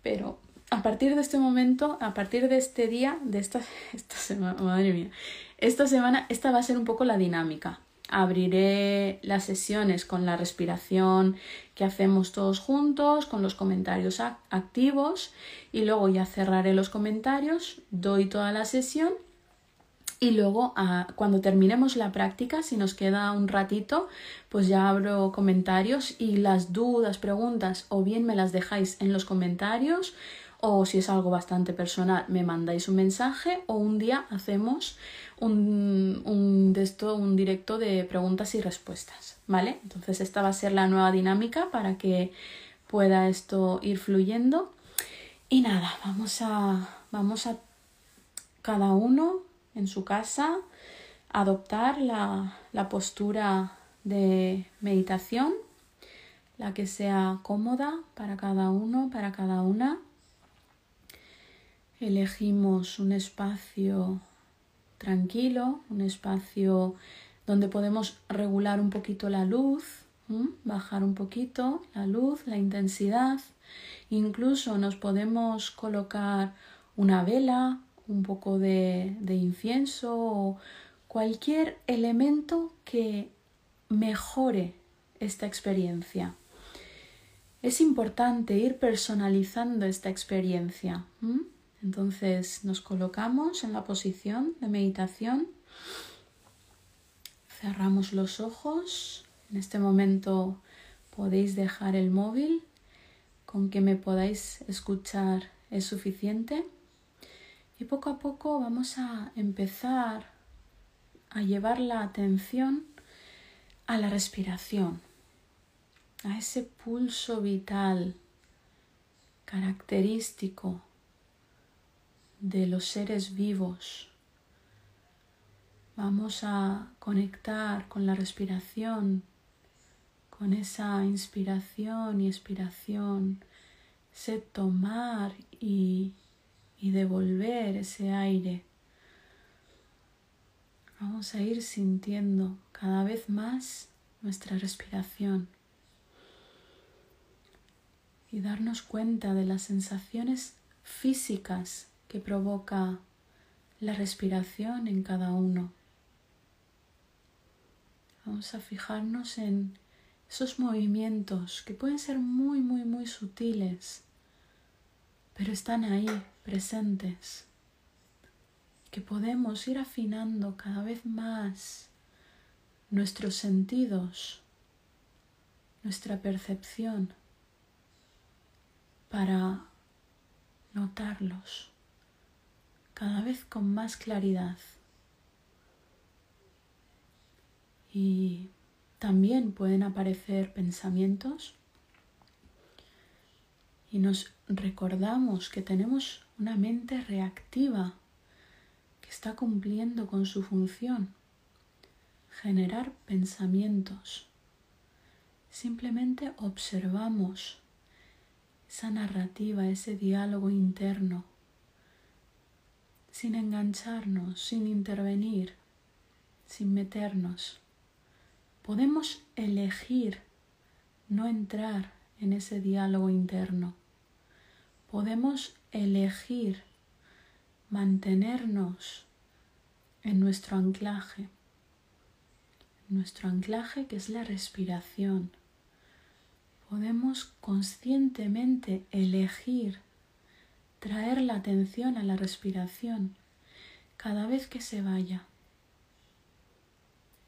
Pero a partir de este momento, a partir de este día, de esta, esta semana, madre mía, esta semana, esta va a ser un poco la dinámica abriré las sesiones con la respiración que hacemos todos juntos, con los comentarios activos y luego ya cerraré los comentarios, doy toda la sesión y luego cuando terminemos la práctica, si nos queda un ratito, pues ya abro comentarios y las dudas, preguntas o bien me las dejáis en los comentarios o si es algo bastante personal me mandáis un mensaje o un día hacemos un, un, esto, un directo de preguntas y respuestas, ¿vale? Entonces esta va a ser la nueva dinámica para que pueda esto ir fluyendo. Y nada, vamos a, vamos a cada uno en su casa adoptar la, la postura de meditación, la que sea cómoda para cada uno, para cada una. Elegimos un espacio tranquilo, un espacio donde podemos regular un poquito la luz, bajar un poquito la luz, la intensidad. Incluso nos podemos colocar una vela, un poco de, incienso o cualquier elemento que mejore esta experiencia. Es importante ir personalizando esta experiencia. Entonces nos colocamos en la posición de meditación, cerramos los ojos, en este momento podéis dejar el móvil, con que me podáis escuchar es suficiente. Y poco a poco vamos a empezar a llevar la atención a la respiración, a ese pulso vital característico de los seres vivos. Vamos a conectar con la respiración, con esa inspiración y expiración, ese tomar y, y devolver ese aire. Vamos a ir sintiendo cada vez más nuestra respiración y darnos cuenta de las sensaciones físicas que provoca la respiración en cada uno. Vamos a fijarnos en esos movimientos que pueden ser muy, muy, muy sutiles, pero están ahí, presentes, que podemos ir afinando cada vez más nuestros sentidos, nuestra percepción, para notarlos cada vez con más claridad. Y también pueden aparecer pensamientos y nos recordamos que tenemos una mente reactiva que está cumpliendo con su función, generar pensamientos. Simplemente observamos esa narrativa, ese diálogo interno, sin engancharnos, sin intervenir, sin meternos. Podemos elegir no entrar en ese diálogo interno. Podemos elegir mantenernos en nuestro anclaje, nuestro anclaje que es la respiración. Podemos conscientemente elegir traer la atención a la respiración cada vez que se vaya.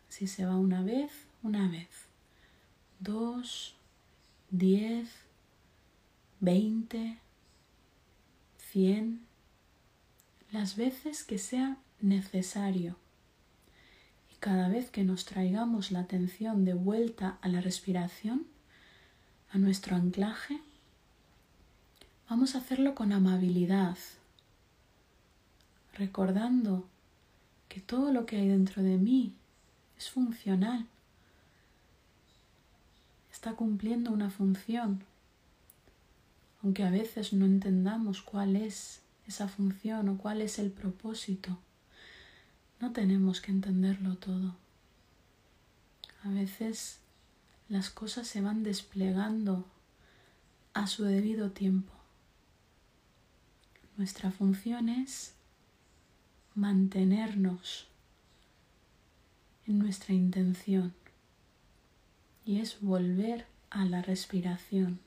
Si se va una vez, una vez, dos, diez, veinte, cien, las veces que sea necesario. Y cada vez que nos traigamos la atención de vuelta a la respiración, a nuestro anclaje, vamos a hacerlo con amabilidad, recordando que todo lo que hay dentro de mí es funcional está cumpliendo una función, aunque a veces no entendamos cuál es esa función o cuál es el propósito. No tenemos que entenderlo todo. A veces las cosas se van desplegando a su debido tiempo. Nuestra función es mantenernos en nuestra intención y es volver a la respiración,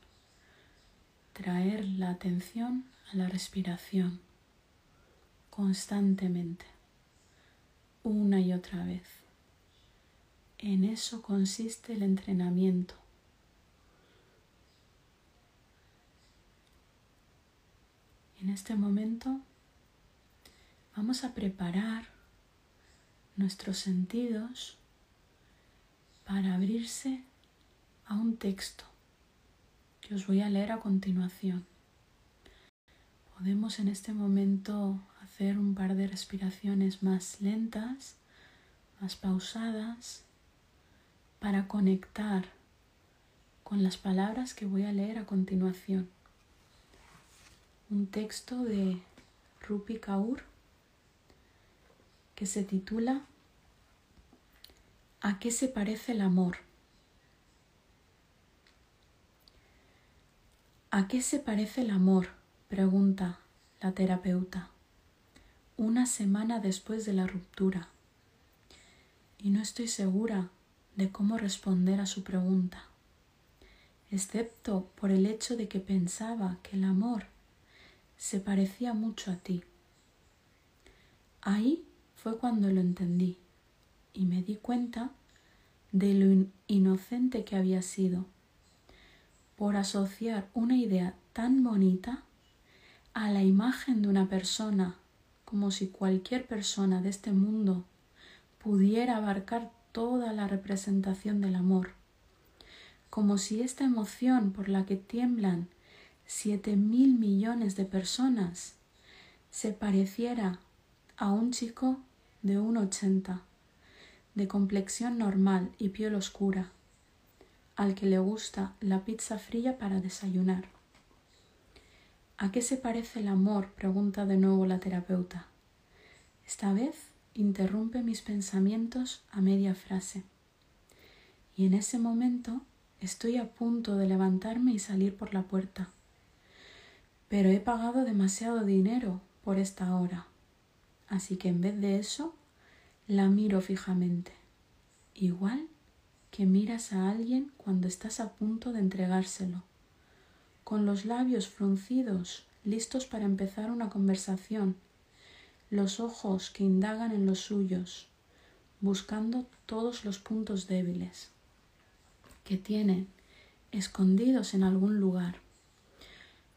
traer la atención a la respiración constantemente, una y otra vez. En eso consiste el entrenamiento. En este momento vamos a preparar nuestros sentidos para abrirse a un texto que os voy a leer a continuación. Podemos en este momento hacer un par de respiraciones más lentas, más pausadas, para conectar con las palabras que voy a leer a continuación. Un texto de Rupi Kaur que se titula ¿A qué se parece el amor? ¿A qué se parece el amor? pregunta la terapeuta, una semana después de la ruptura. Y no estoy segura de cómo responder a su pregunta, excepto por el hecho de que pensaba que el amor se parecía mucho a ti. Ahí fue cuando lo entendí y me di cuenta de lo inocente que había sido por asociar una idea tan bonita a la imagen de una persona, como si cualquier persona de este mundo pudiera abarcar toda la representación del amor, como si esta emoción por la que tiemblan siete mil millones de personas se pareciera a un chico de un ochenta, de complexión normal y piel oscura, al que le gusta la pizza fría para desayunar. ¿A qué se parece el amor? pregunta de nuevo la terapeuta. Esta vez interrumpe mis pensamientos a media frase. Y en ese momento estoy a punto de levantarme y salir por la puerta. Pero he pagado demasiado dinero por esta hora. Así que en vez de eso, la miro fijamente. Igual que miras a alguien cuando estás a punto de entregárselo, con los labios fruncidos, listos para empezar una conversación, los ojos que indagan en los suyos, buscando todos los puntos débiles que tienen escondidos en algún lugar,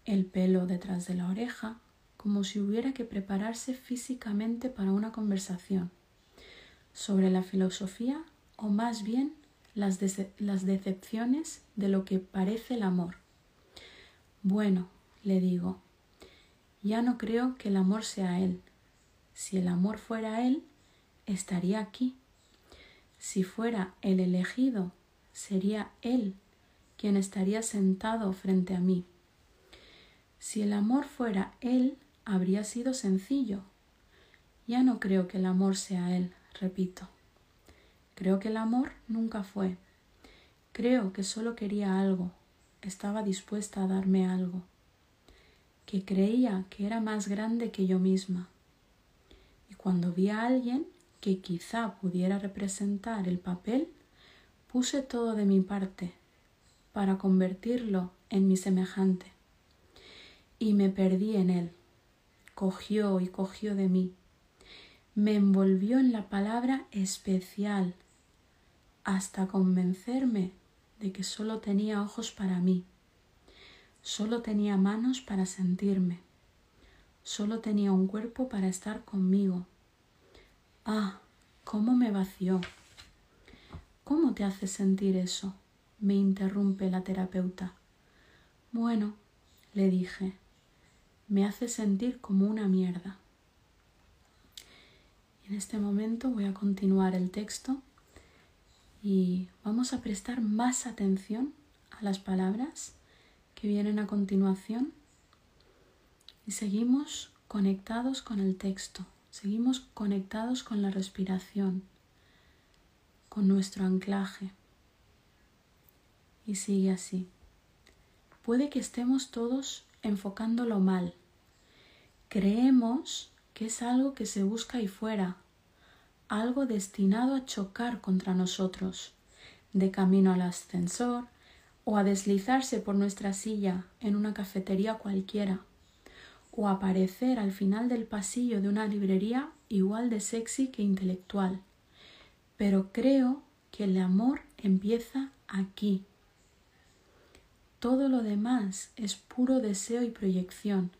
el pelo detrás de la oreja, como si hubiera que prepararse físicamente para una conversación sobre la filosofía o más bien las, las decepciones de lo que parece el amor. Bueno, le digo, ya no creo que el amor sea él. Si el amor fuera él, estaría aquí. Si fuera el elegido, sería él quien estaría sentado frente a mí. Si el amor fuera él, habría sido sencillo. Ya no creo que el amor sea él, repito. Creo que el amor nunca fue. Creo que solo quería algo, estaba dispuesta a darme algo, que creía que era más grande que yo misma. Y cuando vi a alguien que quizá pudiera representar el papel, puse todo de mi parte para convertirlo en mi semejante. Y me perdí en él cogió y cogió de mí. Me envolvió en la palabra especial hasta convencerme de que solo tenía ojos para mí, solo tenía manos para sentirme, solo tenía un cuerpo para estar conmigo. Ah, cómo me vació. ¿Cómo te hace sentir eso? me interrumpe la terapeuta. Bueno, le dije, me hace sentir como una mierda. En este momento voy a continuar el texto y vamos a prestar más atención a las palabras que vienen a continuación y seguimos conectados con el texto, seguimos conectados con la respiración, con nuestro anclaje. Y sigue así. Puede que estemos todos enfocándolo mal. Creemos que es algo que se busca ahí fuera, algo destinado a chocar contra nosotros, de camino al ascensor o a deslizarse por nuestra silla en una cafetería cualquiera, o aparecer al final del pasillo de una librería igual de sexy que intelectual. Pero creo que el amor empieza aquí todo lo demás es puro deseo y proyección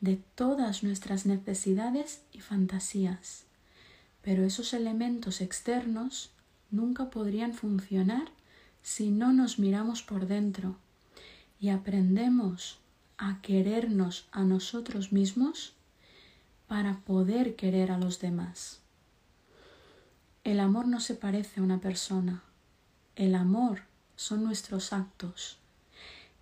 de todas nuestras necesidades y fantasías. Pero esos elementos externos nunca podrían funcionar si no nos miramos por dentro y aprendemos a querernos a nosotros mismos para poder querer a los demás. El amor no se parece a una persona. El amor son nuestros actos.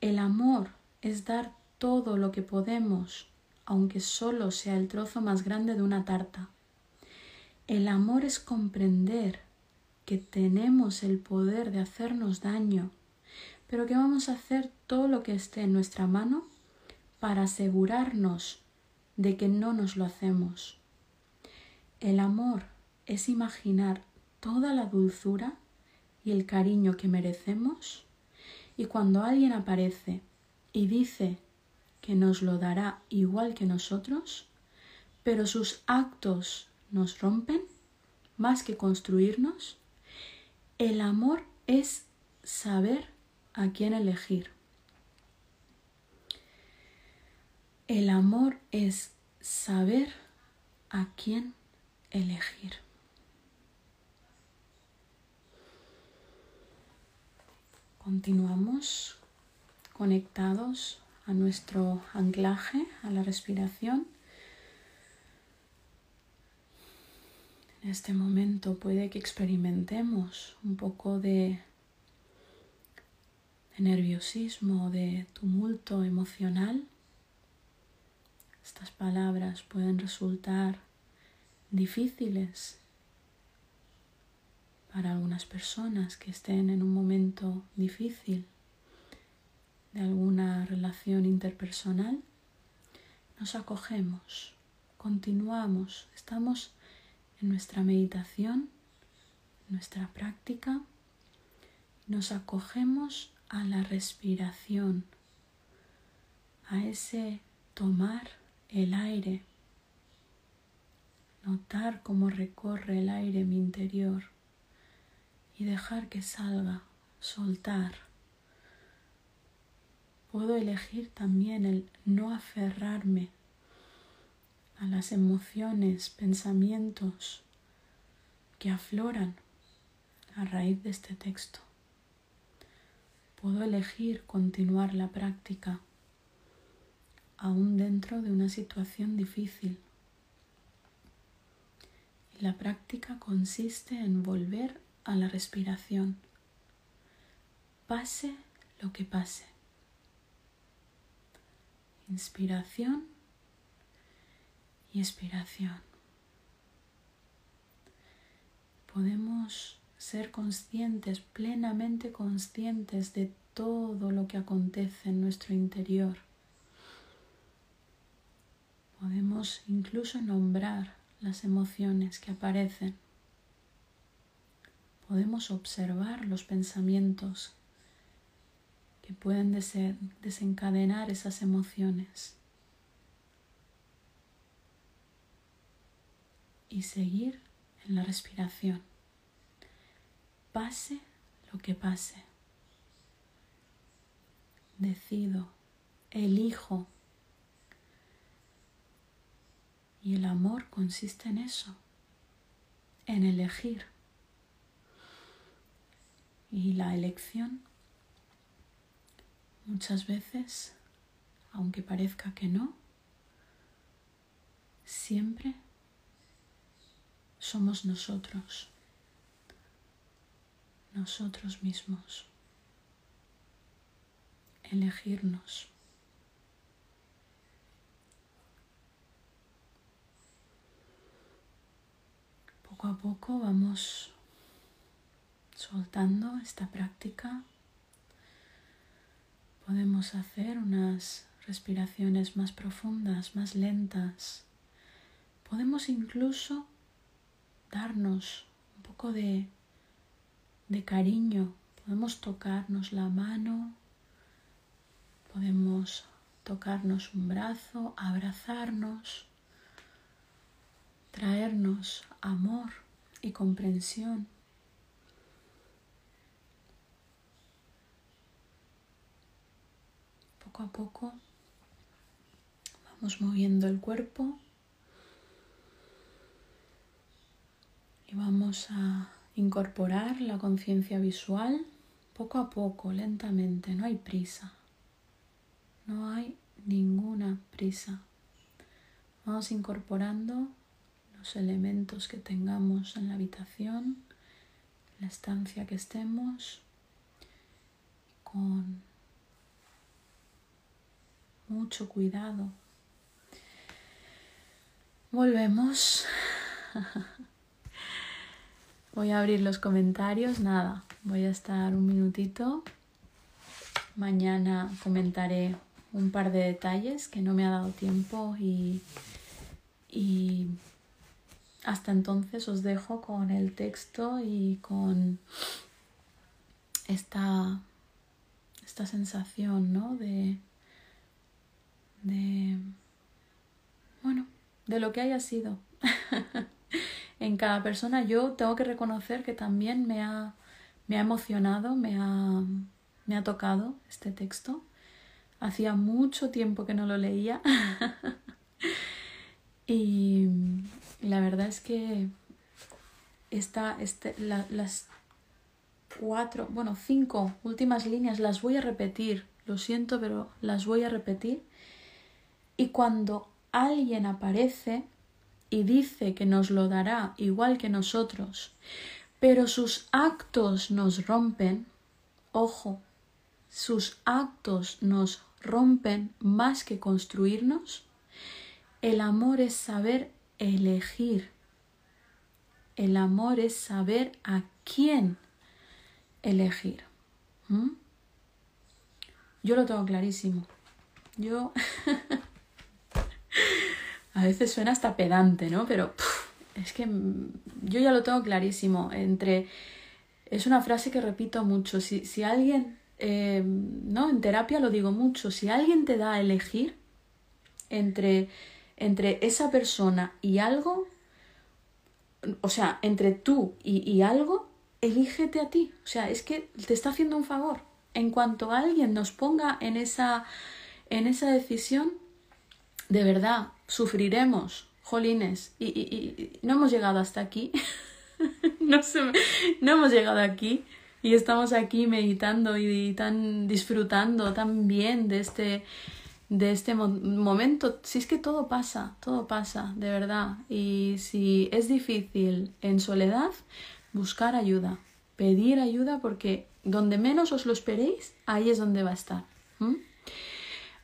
El amor es dar todo lo que podemos, aunque solo sea el trozo más grande de una tarta. El amor es comprender que tenemos el poder de hacernos daño, pero que vamos a hacer todo lo que esté en nuestra mano para asegurarnos de que no nos lo hacemos. El amor es imaginar toda la dulzura y el cariño que merecemos y cuando alguien aparece y dice que nos lo dará igual que nosotros, pero sus actos nos rompen más que construirnos, el amor es saber a quién elegir. El amor es saber a quién elegir. Continuamos conectados a nuestro anclaje, a la respiración. En este momento puede que experimentemos un poco de, nerviosismo, de tumulto emocional. Estas palabras pueden resultar difíciles para algunas personas que estén en un momento difícil de alguna relación interpersonal, nos acogemos, continuamos, estamos en nuestra meditación, nuestra práctica, nos acogemos a la respiración, a ese tomar el aire, notar cómo recorre el aire en mi interior y dejar que salga, soltar. Puedo elegir también el no aferrarme a las emociones, pensamientos que afloran a raíz de este texto. Puedo elegir continuar la práctica aún dentro de una situación difícil. La práctica consiste en volver a la respiración. Pase lo que pase. Inspiración y expiración. Podemos ser conscientes, plenamente conscientes de todo lo que acontece en nuestro interior. Podemos incluso nombrar las emociones que aparecen podemos observar los pensamientos que pueden desencadenar esas emociones y seguir en la respiración. Pase lo que pase. Decido, elijo. Y el amor consiste en eso, en elegir. Y la elección muchas veces, aunque parezca que no, siempre somos nosotros, nosotros mismos, elegirnos. Poco a poco vamos soltando esta práctica, podemos hacer unas respiraciones más profundas, más lentas. Podemos incluso darnos un poco de, de cariño. Podemos tocarnos la mano, podemos tocarnos un brazo, abrazarnos, traernos amor y comprensión. Poco a poco. Vamos moviendo el cuerpo. Y vamos a incorporar la conciencia visual poco a poco, lentamente, no hay prisa, no hay ninguna prisa. Vamos incorporando los elementos que tengamos en la habitación, la estancia que estemos, con mucho cuidado. Volvemos. Voy a abrir los comentarios. Nada, voy a estar un minutito. Mañana comentaré un par de detalles que no me ha dado tiempo y, y hasta entonces os dejo con el texto y con esta, esta sensación ¿no? de, de, bueno, de lo que haya sido. en cada persona yo tengo que reconocer que también me ha, me ha emocionado, me ha, me ha tocado este texto. Hacía mucho tiempo que no lo leía. y la verdad es que esta, este, las cuatro, bueno, cinco últimas líneas las voy a repetir. Lo siento, pero las voy a repetir y cuando alguien aparece y dice que nos lo dará igual que nosotros, pero sus actos nos rompen, ojo, sus actos nos rompen más que construirnos, el amor es saber elegir. El amor es saber a quién elegir. Yo lo tengo clarísimo. Yo... a veces suena hasta pedante, ¿no? Pero es que yo ya lo tengo clarísimo. Entre... Es una frase que repito mucho. Si, si alguien... Eh, no, en terapia lo digo mucho. Si alguien te da a elegir entre, entre esa persona y algo, o sea, entre tú y, y algo, elígete a ti. O sea, es que te está haciendo un favor. En cuanto alguien nos ponga en esa, en esa decisión, de verdad, sufriremos, jolines, y, y, no hemos llegado hasta aquí. no, no hemos llegado aquí y estamos aquí meditando y tan disfrutando tan bien de este de este momento. Si es que todo pasa, todo pasa, de verdad. Y si es difícil en soledad, buscar ayuda, pedir ayuda porque donde menos os lo esperéis, ahí es donde va a estar.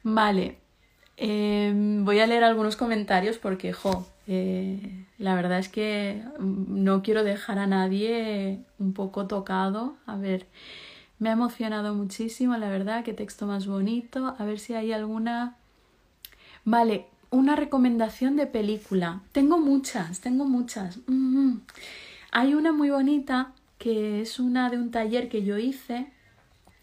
Vale, em, voy a leer algunos comentarios porque, jo, eh, la verdad es que no quiero dejar a nadie un poco tocado. A ver, me ha emocionado muchísimo, la verdad, qué texto más bonito. A ver si hay alguna... Vale, una recomendación de película. Tengo muchas, tengo muchas. Hay una muy bonita que es una de un taller que yo hice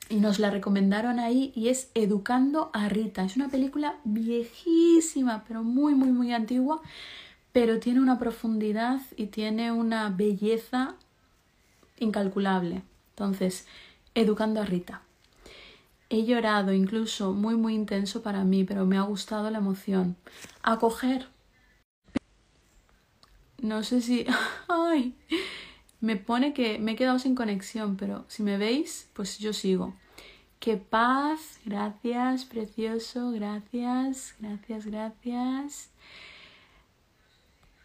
y nos la recomendaron ahí y es Educando a Rita. Es una película viejísima, pero muy, muy, muy antigua, pero tiene una profundidad y tiene una belleza incalculable. Entonces, Educando a Rita. He llorado incluso muy, muy intenso para mí, pero me ha gustado la emoción. Acoger no sé si... ¡Ay! Me pone que me he quedado sin conexión, pero si me veis, pues yo sigo. Qué paz, gracias, precioso, gracias, gracias, gracias.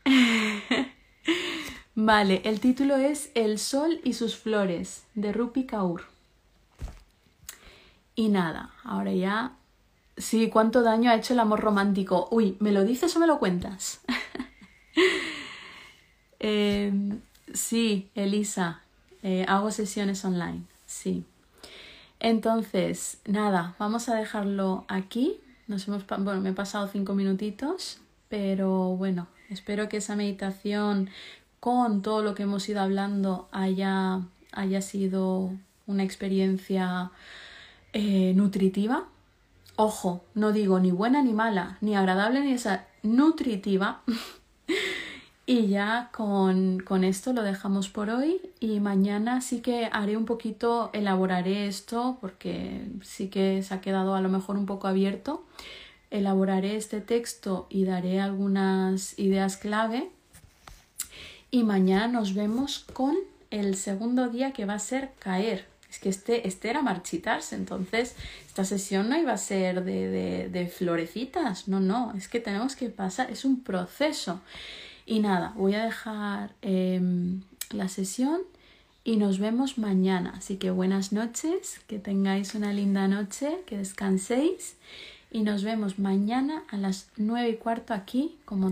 vale, el título es El sol y sus flores, de Rupi Kaur. Y nada, ahora ya... Sí, ¿cuánto daño ha hecho el amor romántico? Uy, ¿me lo dices o me lo cuentas? Em, sí, Elisa, eh, hago sesiones online, sí. Entonces, nada, vamos a dejarlo aquí. Nos hemos, bueno, me he pasado cinco minutitos, pero bueno, espero que esa meditación con todo lo que hemos ido hablando haya, haya sido una experiencia eh, nutritiva. Ojo, no digo ni buena ni mala, ni agradable ni esa nutritiva. Y ya con, con, esto lo dejamos por hoy y mañana sí que haré un poquito, elaboraré esto porque sí que se ha quedado a lo mejor un poco abierto. Elaboraré este texto y daré algunas ideas clave. Y mañana nos vemos con el segundo día que va a ser caer. Es que este, este era marchitarse, entonces esta sesión no iba a ser de, de, de florecitas, no, no, es que tenemos que pasar, es un proceso. Y nada, voy a dejar em, la sesión y nos vemos mañana. Así que buenas noches, que tengáis una linda noche, que descanséis y nos vemos mañana a las nueve y cuarto aquí como